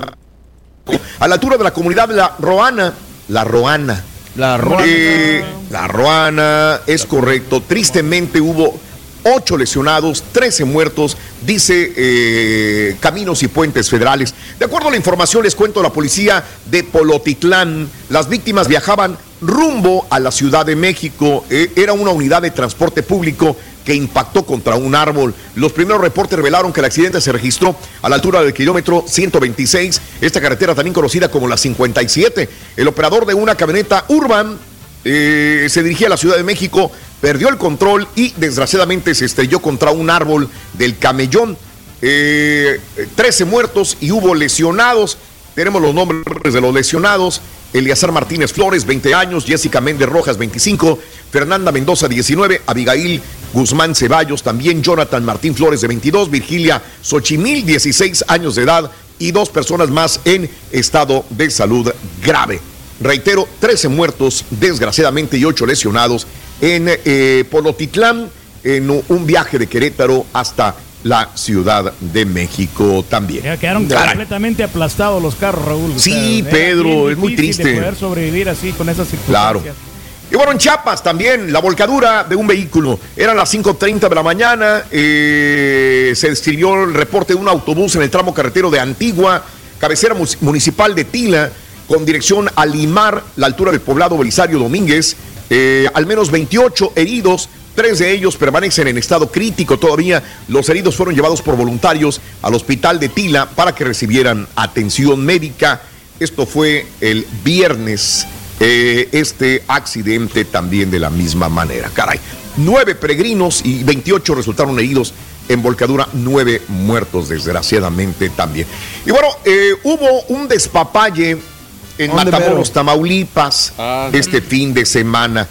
a la altura de la comunidad de la Roana. La Roana. La Roana. Eh, la Roana, es correcto. Tristemente hubo ocho lesionados, 13 muertos, dice eh, Caminos y Puentes Federales. De acuerdo a la información, les cuento, la policía de Polotitlán, las víctimas viajaban rumbo a la Ciudad de México. Eh, era una unidad de transporte público que impactó contra un árbol. Los primeros reportes revelaron que el accidente se registró a la altura del kilómetro 126, esta carretera también conocida como la 57. El operador de una camioneta urban eh, se dirigía a la Ciudad de México, perdió el control y desgraciadamente se estrelló contra un árbol del camellón. Eh, 13 muertos y hubo lesionados. Tenemos los nombres de los lesionados. Eliazar Martínez Flores, 20 años, Jessica Méndez Rojas, 25, Fernanda Mendoza, 19, Abigail Guzmán Ceballos, también Jonathan Martín Flores, de 22, Virgilia Xochimil, 16 años de edad, y dos personas más en estado de salud grave. Reitero, 13 muertos, desgraciadamente, y 8 lesionados en eh, Polotitlán, en un viaje de Querétaro hasta la Ciudad de México también. Ya quedaron Caray. completamente aplastados los carros, Raúl. Sí, Pedro, es muy triste. De poder sobrevivir así con esas Claro. circunstancias. Y bueno, en Chiapas también, la volcadura de un vehículo. Eran las 5.30 de la mañana. eh, se escribió el reporte de un autobús en el tramo carretero de Antigua, cabecera municipal de Tila, con dirección a Limar, la altura del poblado Belisario Domínguez. Eh, al menos 28 heridos, Tres de ellos permanecen en estado crítico todavía. Los heridos fueron llevados por voluntarios al hospital de Tila para que recibieran atención médica. Esto fue el viernes. eh, este accidente también de la misma manera. Caray. Nueve peregrinos y 28 resultaron heridos en volcadura, nueve muertos desgraciadamente también. Y bueno, eh, hubo un despapalle en ¿Dónde, Matamoros? Tamaulipas, este fin de semana.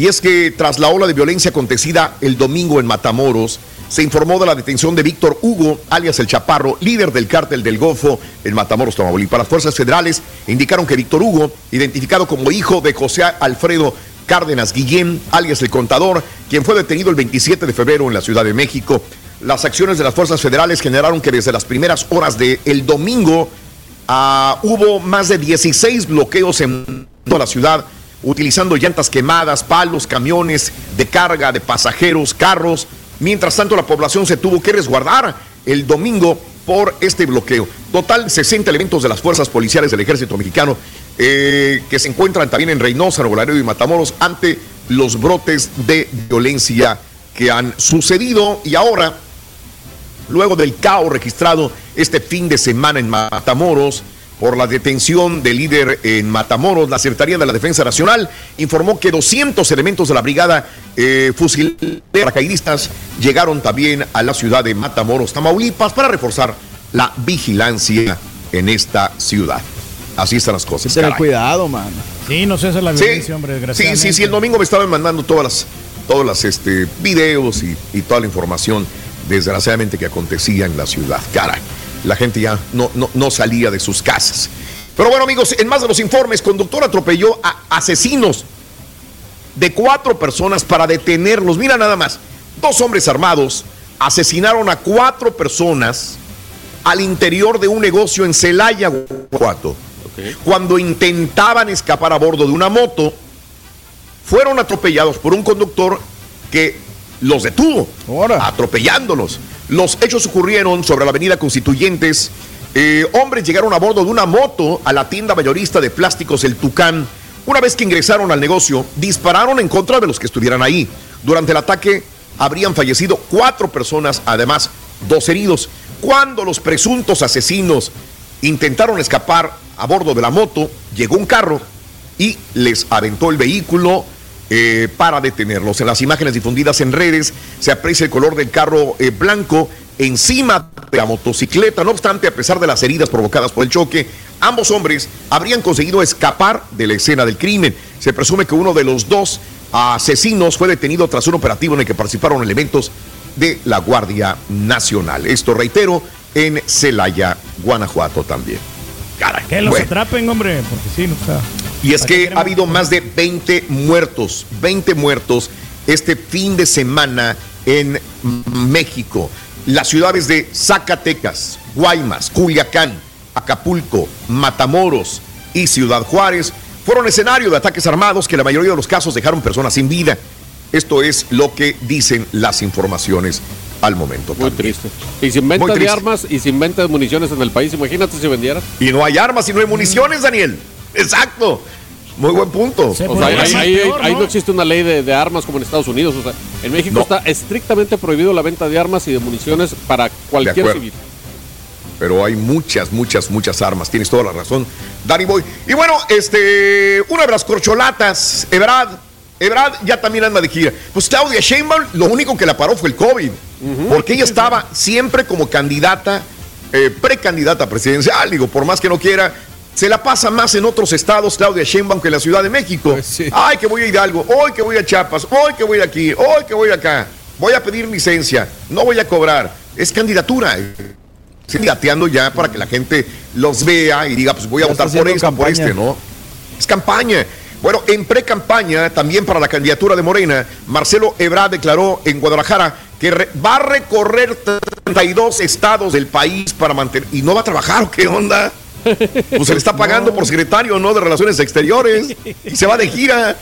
Y es que tras la ola de violencia acontecida el domingo en Matamoros, se informó de la detención de Víctor Hugo, alias El Chaparro, líder del cártel del Golfo en Matamoros, Tamaulipas. Las fuerzas federales indicaron que Víctor Hugo, identificado como hijo de José Alfredo Cárdenas Guillén, alias El Contador, quien fue detenido el 27 de febrero en la Ciudad de México. Las acciones de las fuerzas federales generaron que desde las primeras horas del domingo Ah, hubo más de 16 bloqueos en toda la ciudad, utilizando llantas quemadas, palos, camiones de carga, de pasajeros, carros. Mientras tanto, la población se tuvo que resguardar el domingo por este bloqueo. Total, 60 elementos de las fuerzas policiales del ejército mexicano eh, que se encuentran también en Reynosa, Nuevo Laredo y Matamoros ante los brotes de violencia que han sucedido y ahora luego del caos registrado este fin de semana en Matamoros por la detención del líder en Matamoros, la Secretaría de la Defensa Nacional informó que 200 elementos de la brigada eh, fusil de paracaidistas llegaron también a la ciudad de Matamoros, Tamaulipas, para reforzar la vigilancia en esta ciudad. Así están las cosas. Ten cuidado, mano. Sí, no cesa la Sí, violencia, hombre, Sí, desgraciadamente. sí, sí, el domingo me estaban mandando todas las, todas las este, videos y, y toda la información, desgraciadamente, que acontecía en la ciudad. Caray, la gente ya no, no, no salía de sus casas. Pero bueno, amigos, en más de los informes, conductor atropelló a asesinos de cuatro personas para detenerlos. Mira nada más, dos hombres armados asesinaron a cuatro personas al interior de un negocio en Celaya, Guanajuato. Cuando intentaban escapar a bordo de una moto, fueron atropellados por un conductor que los detuvo, atropellándolos. Los hechos ocurrieron sobre la avenida Constituyentes. Eh, hombres llegaron a bordo de una moto a la tienda mayorista de plásticos El Tucán. Una vez que ingresaron al negocio, dispararon en contra de los que estuvieran ahí. Durante el ataque habrían fallecido cuatro personas, además dos heridos. Cuando los presuntos asesinos intentaron escapar a bordo de la moto, llegó un carro y les aventó el vehículo eh, para detenerlos. En las imágenes difundidas en redes se aprecia el color del carro eh, blanco encima de la motocicleta. No obstante, a pesar de las heridas provocadas por el choque, ambos hombres habrían conseguido escapar de la escena del crimen. Se presume que uno de los dos asesinos fue detenido tras un operativo en el que participaron elementos de la Guardia Nacional. Esto, reitero, en Celaya, Guanajuato también. Caray. Que los Bueno. atrapen, hombre, porque sí, no, sea, Y es ¿para qué que ha habido más de 20 muertos, 20 muertos este fin de semana en México. Las ciudades de Zacatecas, Guaymas, Culiacán, Acapulco, Matamoros y Ciudad Juárez fueron escenario de ataques armados que en la mayoría de los casos dejaron personas sin vida. Esto es lo que dicen las informaciones al momento. Muy triste. Y sin venta Muy de triste. armas y sin venta de municiones en el país, imagínate si vendieras. Y no hay armas y no hay municiones, Daniel. Exacto. Muy buen punto. O sea, ahí, ahí- ahí no existe una ley de, de armas como en Estados Unidos. O sea, en México está estrictamente prohibido la venta de armas y de municiones para De cualquier acuerdo. civil. Pero hay muchas, muchas, muchas armas. Tienes toda la razón, Danny Boy. Y bueno, este, una de las corcholatas, Ebrad, Ebrad ya también anda de gira. Pues Claudia Sheinbaum, lo único que la paró fue el COVID. Porque ella estaba siempre como candidata, eh, precandidata presidencial. Digo, por más que no quiera, se la pasa más en otros estados, Claudia Sheinbaum, que en la Ciudad de México. Ay, que voy a Hidalgo, hoy que voy a Chiapas, hoy que voy aquí, hoy que voy acá. Voy a pedir licencia, no voy a cobrar. Es candidatura. Sí, gateando ya para que la gente los vea y diga, pues voy a Ya votar por esto, por este, ¿no? Es campaña. Bueno, en pre-campaña, también para la candidatura de Morena, Marcelo Ebrard declaró en Guadalajara que re- va a recorrer 32 estados del país para mantener. ¿Y no va a trabajar o qué onda? Pues se le está *laughs* pagando por secretario, ¿no? De Relaciones Exteriores. Y se va de gira.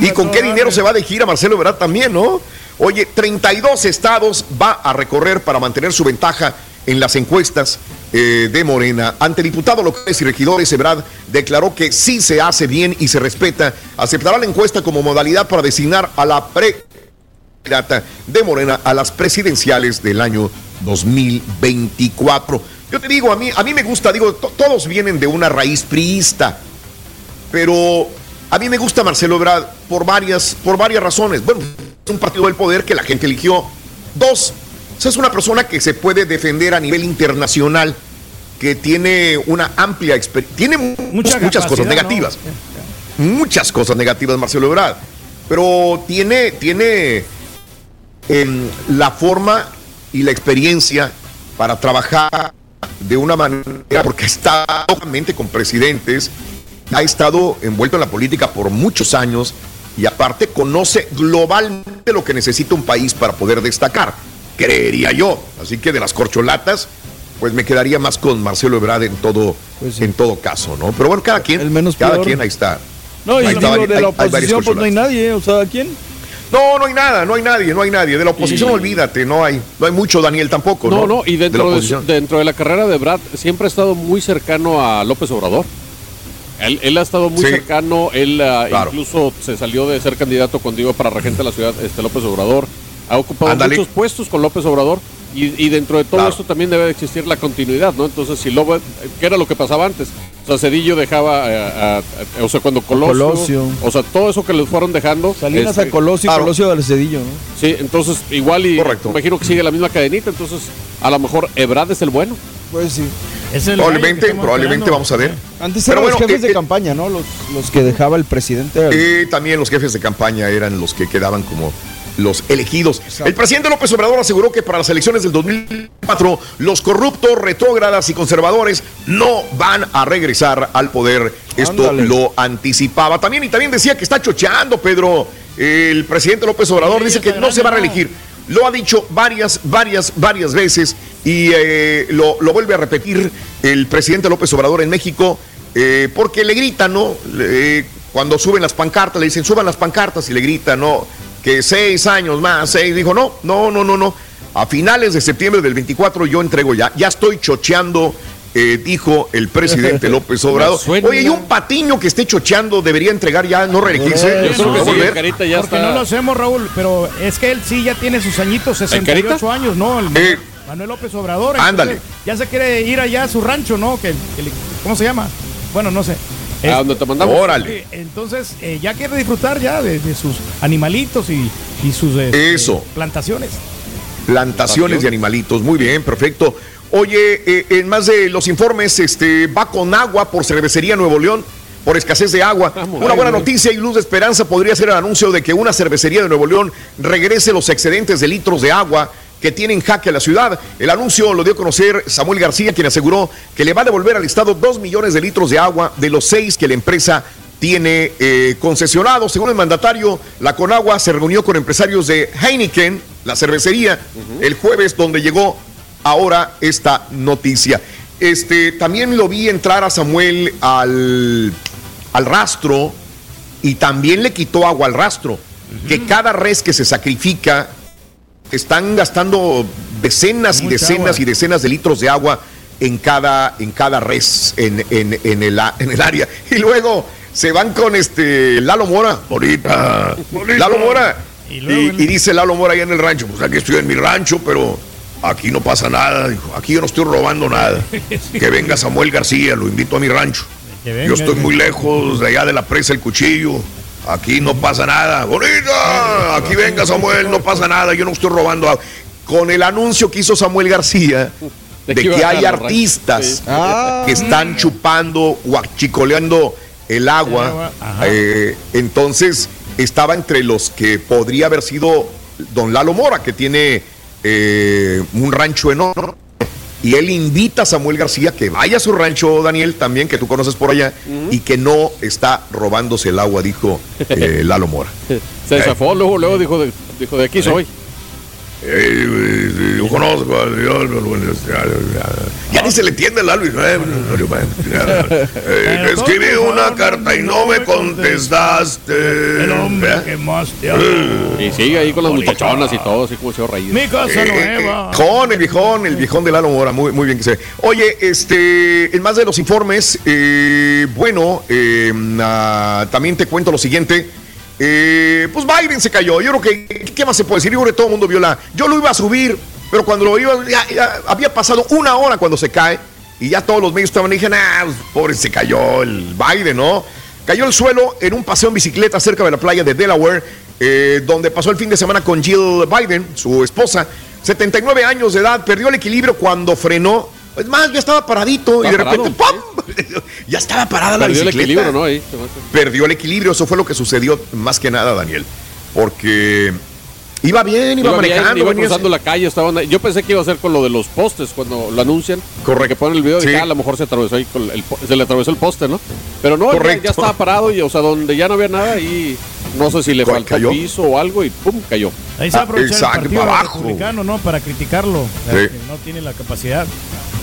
¿Y con qué dinero se va de gira Marcelo Ebrard también, no? Oye, 32 estados va a recorrer para mantener su ventaja en las encuestas eh, de Morena. Ante diputados locales y regidores, Ebrard declaró que sí se hace bien y se respeta. Aceptará la encuesta como modalidad para designar a la pre de Morena a las presidenciales del año 2024. Yo te digo, a mí, a mí me gusta, digo, to- todos vienen de una raíz priista, pero a mí me gusta Marcelo Ebrard por varias, por varias razones. Bueno, es un partido del poder que la gente eligió. Dos, es una persona que se puede defender a nivel internacional, que tiene una amplia experiencia, tiene mu- Mucha muchas cosas negativas. Muchas cosas negativas Marcelo Ebrard, pero tiene, tiene la forma y la experiencia para trabajar de una manera, porque está obviamente con presidentes, ha estado envuelto en la política por muchos años y aparte conoce globalmente lo que necesita un país para poder destacar, creería yo. Así que de las corcholatas, pues me quedaría más con Marcelo Ebrard en todo, en todo caso, ¿no? Pero bueno, cada quien, cada peor. quien ahí está. No, y Ahí está, de hay- la oposición, pues no hay nadie, ¿eh? o sea, ¿quién? No, no hay nada, no hay nadie, no hay nadie. De la oposición, Y- olvídate, no hay, no hay mucho, Daniel, tampoco. No, No, no, y De la dentro de, su- dentro de la carrera de Brad siempre ha estado muy cercano a López Obrador. Él, él ha estado muy Sí. cercano, él ah, Claro. incluso se salió de ser candidato cuando iba para regente de la ciudad, este López Obrador. Ha ocupado muchos puestos con López Obrador y, y dentro de todo Claro. esto también debe de existir la continuidad, ¿no? Entonces, si López, ¿qué era lo que pasaba antes? O sea, Cedillo dejaba, eh, a- a- o sea, cuando Colosio, Colosio. o sea, todo eso que les fueron dejando. Salinas este, a Colosio y claro. Colosio al Cedillo, ¿no? Sí, entonces igual y imagino que sigue la misma cadenita, entonces a lo mejor Ebrad es el bueno. Pues sí. Probablemente, probablemente vamos a ver. Antes Pero eran bueno, los jefes eh, de eh, campaña, ¿no? Los, los que dejaba el presidente. Eh, también los jefes de campaña eran los que quedaban como los elegidos. El presidente López Obrador aseguró que para las elecciones del 2004 los corruptos, retrógradas y conservadores no van a regresar al poder. Esto Ándale. lo anticipaba también y también decía que está chocheando, Pedro. El presidente López Obrador dice que no se va a reelegir. Lo ha dicho varias, varias, varias veces y eh, lo, lo vuelve a repetir el presidente López Obrador en México eh, porque le gritan, ¿no? Le- cuando suben las pancartas, le dicen, suban las pancartas y le gritan, ¿no? Que seis años más, seis. Dijo, no, no, no, no, no. A finales de septiembre del 24 yo entrego ya, ya estoy chocheando, eh, dijo el presidente *laughs* López Obrador. Oye, y un patiño que esté chocheando debería entregar ya, no reelegirse. Eh, sí, Porque está. no lo hacemos, Raúl, pero es que él sí ya tiene sus añitos, 68 Carita? años, ¿no? El Eh. Manuel López Obrador. Ándale. Ya se quiere ir allá a su rancho, ¿no? Que, que le- ¿Cómo se llama? Bueno, no sé. ¿A dónde te mandamos? Órale. Eh, Entonces, eh, ya quiere disfrutar ya de, de sus animalitos y, y sus Eso. plantaciones. Plantaciones de animalitos, muy bien, perfecto. Oye, eh, en más de los informes, este va con agua por cervecería Nuevo León, por escasez de agua. Una buena noticia y luz de esperanza podría ser el anuncio de que una cervecería de Nuevo León regrese los excedentes de litros de agua que tienen jaque a la ciudad. El anuncio lo dio a conocer Samuel García, quien aseguró que le va a devolver al Estado dos millones de litros de agua de los seis que la empresa tiene eh, concesionado. Según el mandatario, la Conagua se reunió con empresarios de Heineken, la cervecería, el jueves, donde llegó ahora esta noticia. Este, también lo vi entrar a Samuel al, al rastro y también le quitó agua al rastro. Que cada res que se sacrifica están gastando decenas y decenas agua. y decenas de litros de agua en cada, en cada res en, en- en el, en el área. *laughs* Y luego se van con este Lalo Mora, bonita, Lalo Mora. Y, y dice Lalo Mora allá en el rancho, pues aquí estoy en mi rancho, pero aquí no pasa nada, dijo, aquí yo no estoy robando nada. Que venga Samuel García, lo invito a mi rancho. Venga, Yo estoy muy lejos de allá de la presa El Cuchillo. Aquí no pasa nada. Bonita, aquí venga Samuel, no pasa nada. Yo no estoy robando. agua". Con el anuncio que hizo Samuel García de que hay artistas Sí. Ah. que están chupando o achicoleando el agua, eh, entonces estaba entre los que podría haber sido don Lalo Mora, que tiene eh, un rancho enorme. Y él invita a Samuel García que vaya a su rancho, Daniel, también, que tú conoces por allá, y que no está robándose el agua, dijo eh, Lalo Mora. *laughs* Se zafó, luego, luego dijo de, dijo de aquí soy. Yo conozco a Dios, ya ni se le entiende el Lalo. Eh, *laughs* te escribí una carta y no me contestaste. El hombre ¿Verdad? que más te ama. Y sigue ahí con las muchachonas y todo, así como se reír. Mi casa Eh, nueva. Con el viejón, el viejón de Lalo Mora, muy, muy bien que se ve. Oye, este, en más de los informes, eh, bueno, eh, ah, también te cuento lo siguiente. Eh, pues Biden se cayó. Yo creo que, ¿qué más se puede decir? Yo creo que todo el mundo vio la. Yo lo iba a subir, pero cuando lo iba, ya, ya había pasado una hora cuando se cae y ya todos los medios estaban y dijeron, ah, pues, pobre, se cayó el Biden, ¿no? Cayó al suelo en un paseo en bicicleta cerca de la playa de Delaware, eh, donde pasó el fin de semana con Jill Biden, su esposa. 79 años de edad, perdió el equilibrio cuando frenó. Es más, ya estaba paradito y de repente ¡pum! *laughs* ya estaba parada la Perdió el bicicleta. equilibrio, ¿no? Ahí. Perdió el equilibrio, eso fue lo que sucedió más que nada, Daniel. Porque iba bien, iba, Iba bien, manejando, iba venía- cruzando la calle, estaba yo pensé que iba a ser con lo de los postes cuando lo anuncian. Correcto. Que ponen el video y Sí. dije, ah, a lo mejor se atravesó ahí con el, se le atravesó el poste, ¿no? Pero no, ya, Correcto. ya estaba parado y, o sea, donde ya no había nada y no sé si le faltó cayó. piso o algo y pum, cayó. Ahí se va a Ah, el partido para abajo. republicano, ¿no? Para criticarlo. Sí. que no tiene la capacidad.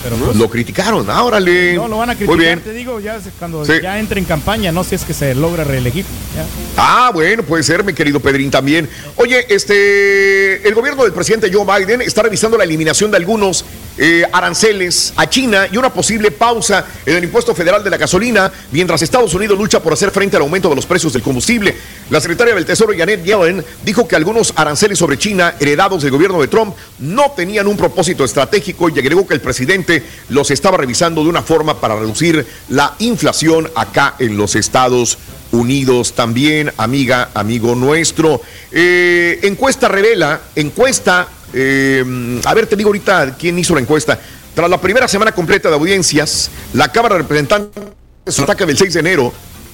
Pero pues, Lo criticaron, ah, órale. no lo van a Muy criticar, bien. te digo, ya cuando Sí. ya entre en campaña, no si es que se logra reelegir. ya. Ah, bueno, puede ser, mi querido Pedrín también. Oye, este, el gobierno del presidente Joe Biden está revisando la eliminación de algunos eh, aranceles a China y una posible pausa en el impuesto federal de la gasolina, mientras Estados Unidos lucha por hacer frente al aumento de los precios del combustible. La secretaria del Tesoro, Janet Yellen, dijo que algunos aranceles sobre China heredados del gobierno de Trump no tenían un propósito estratégico y agregó que el presidente los estaba revisando de una forma para reducir la inflación acá en los Estados Unidos también, amiga, amigo nuestro. Eh, encuesta revela, encuesta, eh, a ver, te digo ahorita quién hizo la encuesta. Tras la primera semana completa de audiencias, la Cámara de Representantes ataque del 6 de enero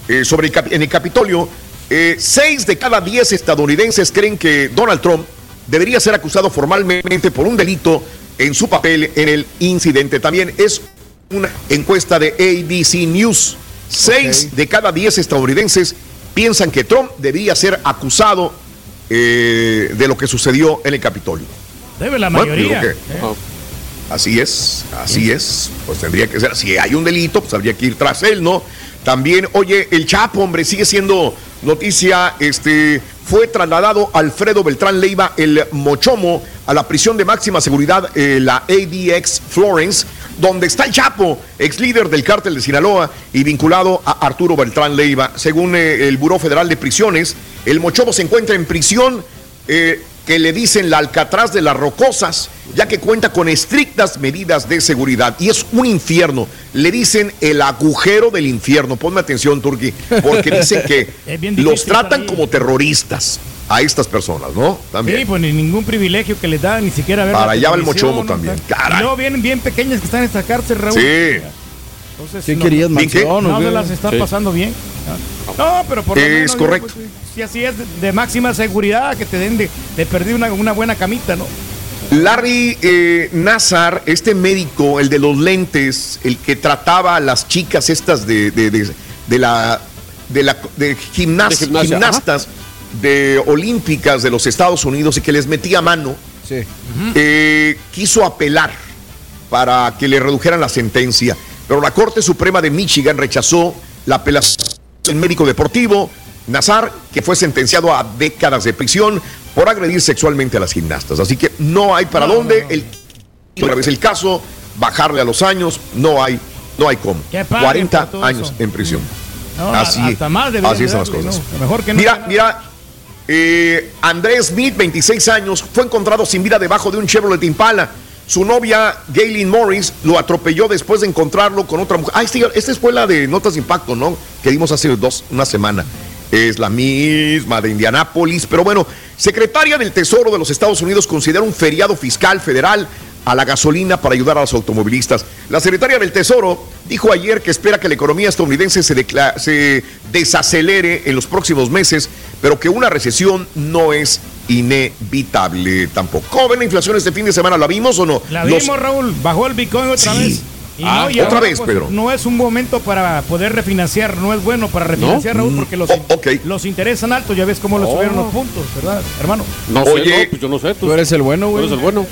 eh, sobre el en el Capitolio, seis de cada diez estadounidenses creen que Donald Trump debería ser acusado formalmente por un delito en su papel en el incidente. También es una encuesta de ABC News. Seis de cada diez estadounidenses piensan que Trump debería ser acusado eh, de lo que sucedió en el Capitolio. Debe la mayoría. que- Así es, así es. Pues tendría que ser. Si hay un delito, pues habría que ir tras él, ¿no? También, oye, el Chapo, hombre, sigue siendo noticia. Este fue trasladado Alfredo Beltrán Leiva, el Mochomo, a la prisión de máxima seguridad, eh, la ADX Florence, donde está el Chapo, ex líder del cártel de Sinaloa y vinculado a Arturo Beltrán Leiva. Según eh, el Buró Federal de Prisiones, el Mochomo se encuentra en prisión. eh, que le dicen la Alcatraz de las Rocosas, ya que cuenta con estrictas medidas de seguridad y es un infierno. Le dicen el agujero del infierno. Ponme atención, Turki, porque *laughs* dicen que los tratan como terroristas a estas personas, ¿no? También. Sí, pues ni ningún privilegio que les da, ni siquiera ver. Para allá va el mochomo también. Y Caray. luego vienen bien pequeñas que están en esta cárcel, Raúl. Sí. Entonces, ¿Qué no- querías, no- mansión se las está Sí. pasando bien. No, pero por lo Es menos, yo, correcto. pues, si así es de, de máxima seguridad, que te den de, de perder una, una buena camita, ¿no? Larry eh, Nazar, este médico, el de los lentes, el que trataba a las chicas estas de, de, de- de la de la de gimnas- De gimnasia, gimnastas de olímpicas de los Estados Unidos y que les metía mano, eh, quiso apelar para que le redujeran la sentencia, pero la Corte Suprema de Michigan rechazó la apelación del médico deportivo Nazar, que fue sentenciado a décadas de prisión por agredir sexualmente a las gimnastas. Así que no hay para dónde el otra vez el caso, bajarle a los años, no hay, no hay cómo. Que paguen 40 por todo años eso. en prisión. No, así, hasta más deberían así están las cosas. ¿no? Mejor que no. Mira, mira, eh, Andrés Smith, 26 años, fue encontrado sin vida debajo de un Chevrolet Impala. Su novia, Gaylin Morris, lo atropelló después de encontrarlo con otra mujer. Ah, este- esta fue la de Notas de Impacto, ¿no? Que dimos hace dos, una semana. Es la misma de Indianápolis. Pero bueno, secretaria del Tesoro de los Estados Unidos considera un feriado fiscal federal a la gasolina para ayudar a los automovilistas. La secretaria del Tesoro dijo ayer que espera que la economía estadounidense se, se desacelere en los próximos meses, pero que una recesión no es inevitable tampoco. ¿Cómo ven la inflación este fin de semana? ¿La vimos o no? La Los- vimos, Raúl. Bajó el Bitcoin otra Sí. vez. Y Ah, no, y otra ahora, vez, pues, Pedro. No es un momento para poder refinanciar, no es bueno para refinanciar, ¿No? Raúl, porque los, los intereses son altos, ya ves cómo lo Oh. subieron los puntos, ¿verdad, hermano? No sé, Oye, no, pues yo no sé. Tú eres el bueno, Tú güey. eres el bueno.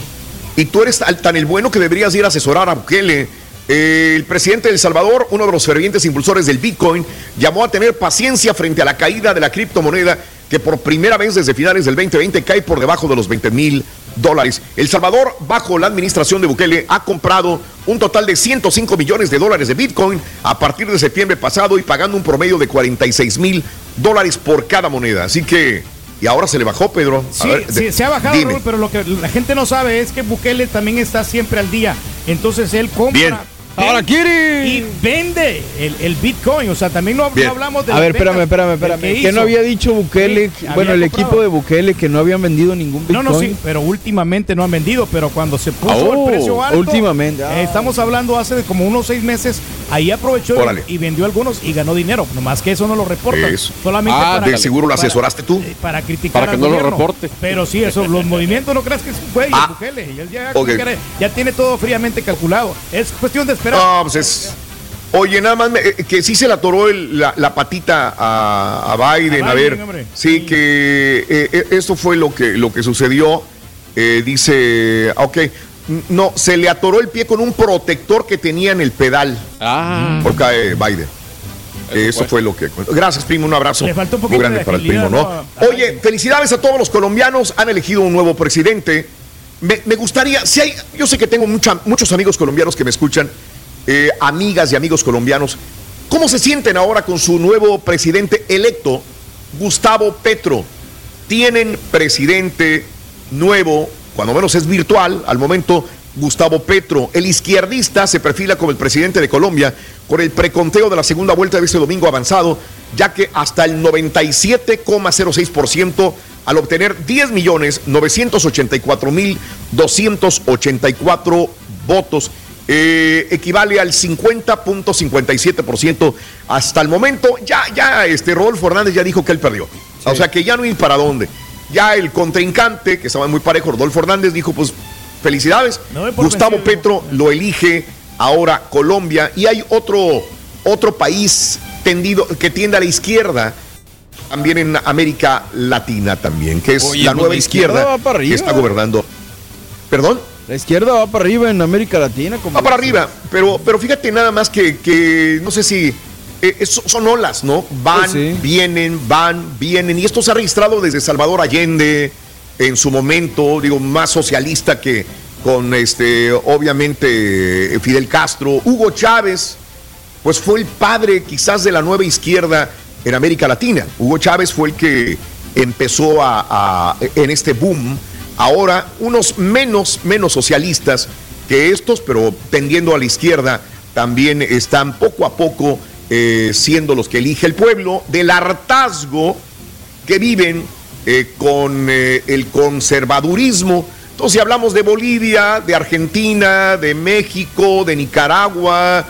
Y tú eres tan el bueno que deberías ir a asesorar a Bukele. Eh, el presidente de El Salvador, uno de los fervientes impulsores del Bitcoin, llamó a tener paciencia frente a la caída de la criptomoneda, que por primera vez desde finales del 2020 cae por debajo de los 20 mil dólares. El Salvador, bajo la administración de Bukele, ha comprado un total de 105 millones de dólares de Bitcoin a partir de septiembre pasado y pagando un promedio de 46 mil dólares por cada moneda. Así que, y ahora se le bajó, Pedro. A Sí, ver, sí, de- se ha bajado. Raúl, pero lo que la gente no sabe es que Bukele también está siempre al día. Entonces él compra. Bien. Ahora quiere. Y vende el, el Bitcoin. O sea, también no, no hablamos de A ver, espérame, espérame, espérame. que Que no había dicho Bukele, Sí, bueno, el comprado. equipo de Bukele que no habían vendido ningún No, Bitcoin. no, sí, pero últimamente no han vendido, pero cuando se puso Oh, el precio alto. últimamente, ah. eh, estamos hablando hace de como unos seis meses, ahí aprovechó y- Órale. y, vendió algunos y ganó dinero. Nomás que eso no lo reporta. Eso. Solamente Ah, para, de seguro lo para- asesoraste tú. para criticar Para que al no lo gobierno. reporte. Pero sí, eso, los *laughs* movimientos no creas que es un güey, Ah. Bukele. Y él ya, Ok. ya tiene todo fríamente calculado. Es cuestión de esperar. No, pues es. Oye, nada más me- eh, que sí se le atoró el- la, la patita a, a Biden. A ver, hombre. sí, que eh, eh, esto fue lo que, lo que sucedió. Eh, dice, ok, n- no, se le atoró el pie con un protector que tenía en el pedal. Ah. Por cae Biden. Eso fue lo que. Gracias, primo. Un abrazo Le faltó un muy poquito grande de para el primo, ¿no? ¿no? Oye, felicidades a todos los colombianos. Han elegido un nuevo presidente. Me, me gustaría, si hay, yo sé que tengo mucha- muchos amigos colombianos que me escuchan, eh, amigas y amigos colombianos. ¿Cómo se sienten ahora con su nuevo presidente electo, Gustavo Petro? Tienen presidente nuevo, cuando menos es virtual, al momento Gustavo Petro. El izquierdista se perfila como el presidente de Colombia con el preconteo de la segunda vuelta de este domingo avanzado, ya que hasta el 97,06% al obtener 10.984.284 votos eh, equivale al 50.57% hasta el momento. Ya, ya, este Rodolfo Hernández ya dijo que él perdió. O sea que ya no hay para dónde. Ya el contrincante, que estaba muy parejo, Rodolfo Hernández, dijo, pues, felicidades. No Gustavo vencido. Petro lo elige ahora Colombia. Y hay otro, otro país tendido, que tiende a la izquierda, también en América Latina también, que es Oye, la nueva izquierda izquierda, que está gobernando. ¿Perdón? La izquierda va para arriba en América Latina. Como Va para arriba, pero, pero fíjate nada más que, que no sé si eh, son olas, ¿no? Van, sí. vienen, van, vienen. Y esto se ha registrado desde Salvador Allende en su momento, digo, más socialista que con este, obviamente, eh, Fidel Castro. Hugo Chávez, pues fue el padre quizás de la nueva izquierda en América Latina. Hugo Chávez fue el que empezó a, a- en este boom. Ahora, unos menos, menos socialistas que estos, pero tendiendo a la izquierda, también están poco a poco eh, siendo los que elige el pueblo del hartazgo que viven eh, con eh, el conservadurismo. Entonces, si hablamos de Bolivia, de Argentina, de México, de Nicaragua,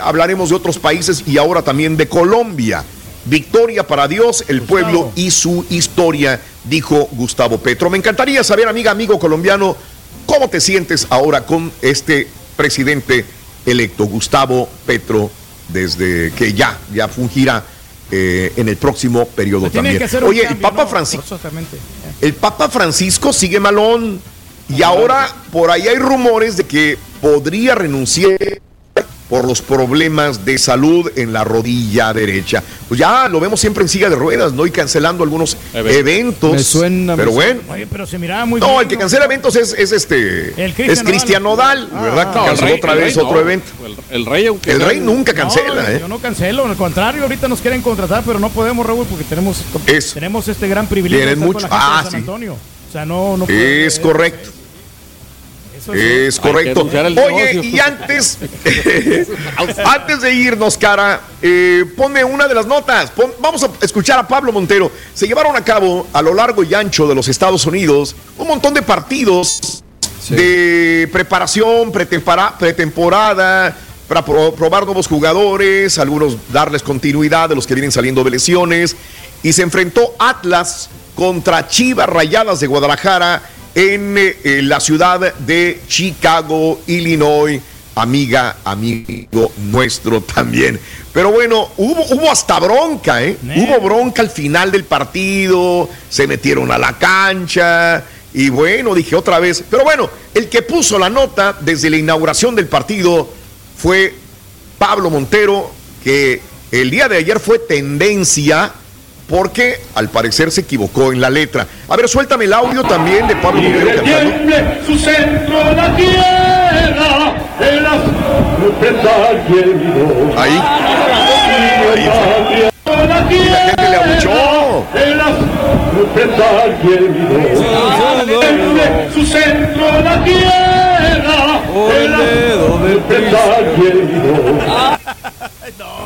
hablaremos de otros países y ahora también de Colombia. Victoria para Dios, el pueblo y su historia, dijo Gustavo Petro. Me encantaría saber, amiga, amigo colombiano, cómo te sientes ahora con este presidente electo, Gustavo Petro, desde que ya, ya fungirá eh, en el próximo periodo Pues también. Oye, el Papa ¿no? Francisco. Forzosamente. El Papa Francisco sigue malón y ahora por ahí hay rumores de que podría renunciar por los problemas de salud en la rodilla derecha. Pues ya lo vemos siempre en silla de ruedas, ¿no? Y cancelando algunos eventos. Me suena, me pero bueno. Oye, pero se miraba muy No, bien, el que cancela eventos es, es este. El Cristian es Cristian Nodal, Ah, ¿verdad? que no, canceló rey- otra vez rey otro no. evento. El, el rey, aunque El rey nunca cancela, No, ¿eh? Yo no cancelo, al contrario, ahorita nos quieren contratar, pero no podemos, Raúl, porque tenemos, tenemos este gran privilegio de Tienen estar mucho- con la gente ah, de San sí. Antonio. O sea, no, no Es correcto. Eso. Es correcto. Oye, y antes, *laughs* antes de irnos, cara, eh, ponme una de las notas. Pon- vamos a escuchar a Pablo Montero. Se llevaron a cabo a lo largo y ancho de los Estados Unidos un montón de partidos de preparación, pretempora- pretemporada, para pro- probar nuevos jugadores, algunos darles continuidad de los que vienen saliendo de lesiones. Y se enfrentó Atlas contra Chivas Rayadas de Guadalajara en eh, eh, la ciudad de Chicago, Illinois. Amiga, amigo nuestro también. Pero bueno, hubo, hubo hasta bronca, ¿eh? Hubo bronca al final del partido, se metieron a la cancha. Y bueno, dije otra vez. Pero bueno, el que puso la nota desde la inauguración del partido fue Pablo Montero, que el día de ayer fue tendencia porque al parecer se equivocó en la letra. A ver, suéltame el audio también de Pablo. Tiemble su centro la tierra, en las y el vino. Ahí. Ahí. La Y la gente le abuchó. Su centro la tierra, en las y el vino.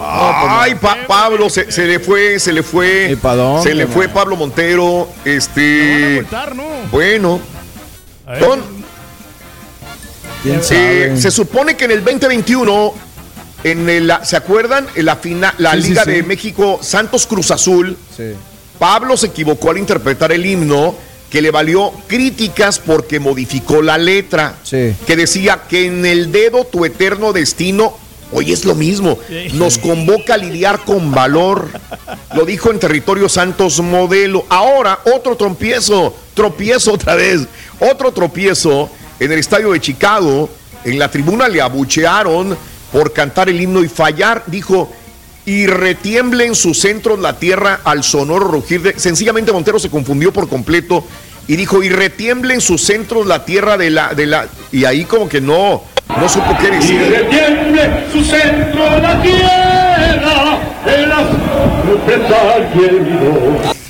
Ay, Pa- Pablo, se, se le fue, se le fue. dónde, se le fue man? Pablo Montero. Este. Bueno. A ver. Don, ¿Quién eh, se supone que en el 2021, en el, ¿se acuerdan? En la, fina- la Sí, Liga sí. de México Santos Cruz Azul, Sí. Pablo se equivocó al interpretar el himno que le valió críticas porque modificó la letra, Sí. que decía que en el dedo tu eterno destino, hoy es lo mismo, nos convoca a lidiar con valor. Lo dijo en territorio Santos Modelo. Ahora otro tropiezo, tropiezo otra vez, otro tropiezo en el estadio de Chicago. En la tribuna le abuchearon por cantar el himno y fallar. Dijo, y retiemble en sus centros la tierra al sonoro rugir de... Sencillamente Montero se confundió por completo y dijo, y retiemble en sus centros la tierra de la... De la y ahí como que no, no supo qué Y decir. retiemble su centro la tierra, en las y.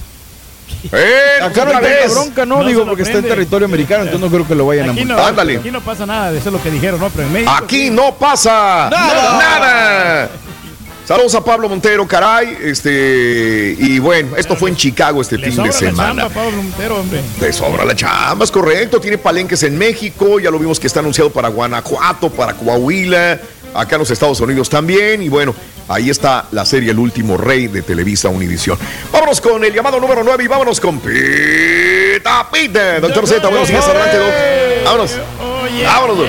Eh, Acá no vez. bronca, ¿no? No Digo, porque está en territorio americano, entonces no creo que lo vayan a Aquí no, multar. Ándale. aquí no pasa nada, de eso es lo que dijeron, ¿no? Pero en México. Aquí no pasa Nada. nada. Saludos a Pablo Montero, caray. Este, y bueno, esto fue en Chicago este Le fin sobra de la semana. chamba, Pablo Montero, hombre. Te sobra la chamba, es correcto. Tiene palenques en México, ya lo vimos que está anunciado para Guanajuato, para Coahuila, acá en los Estados Unidos también. Y bueno, ahí está la serie El último rey de Televisa Univisión. Vámonos con el llamado número 9 y vámonos con Pita Pita. Doctor Z, buenos días, adelante, Doc. Vámonos. Vámonos, Doc.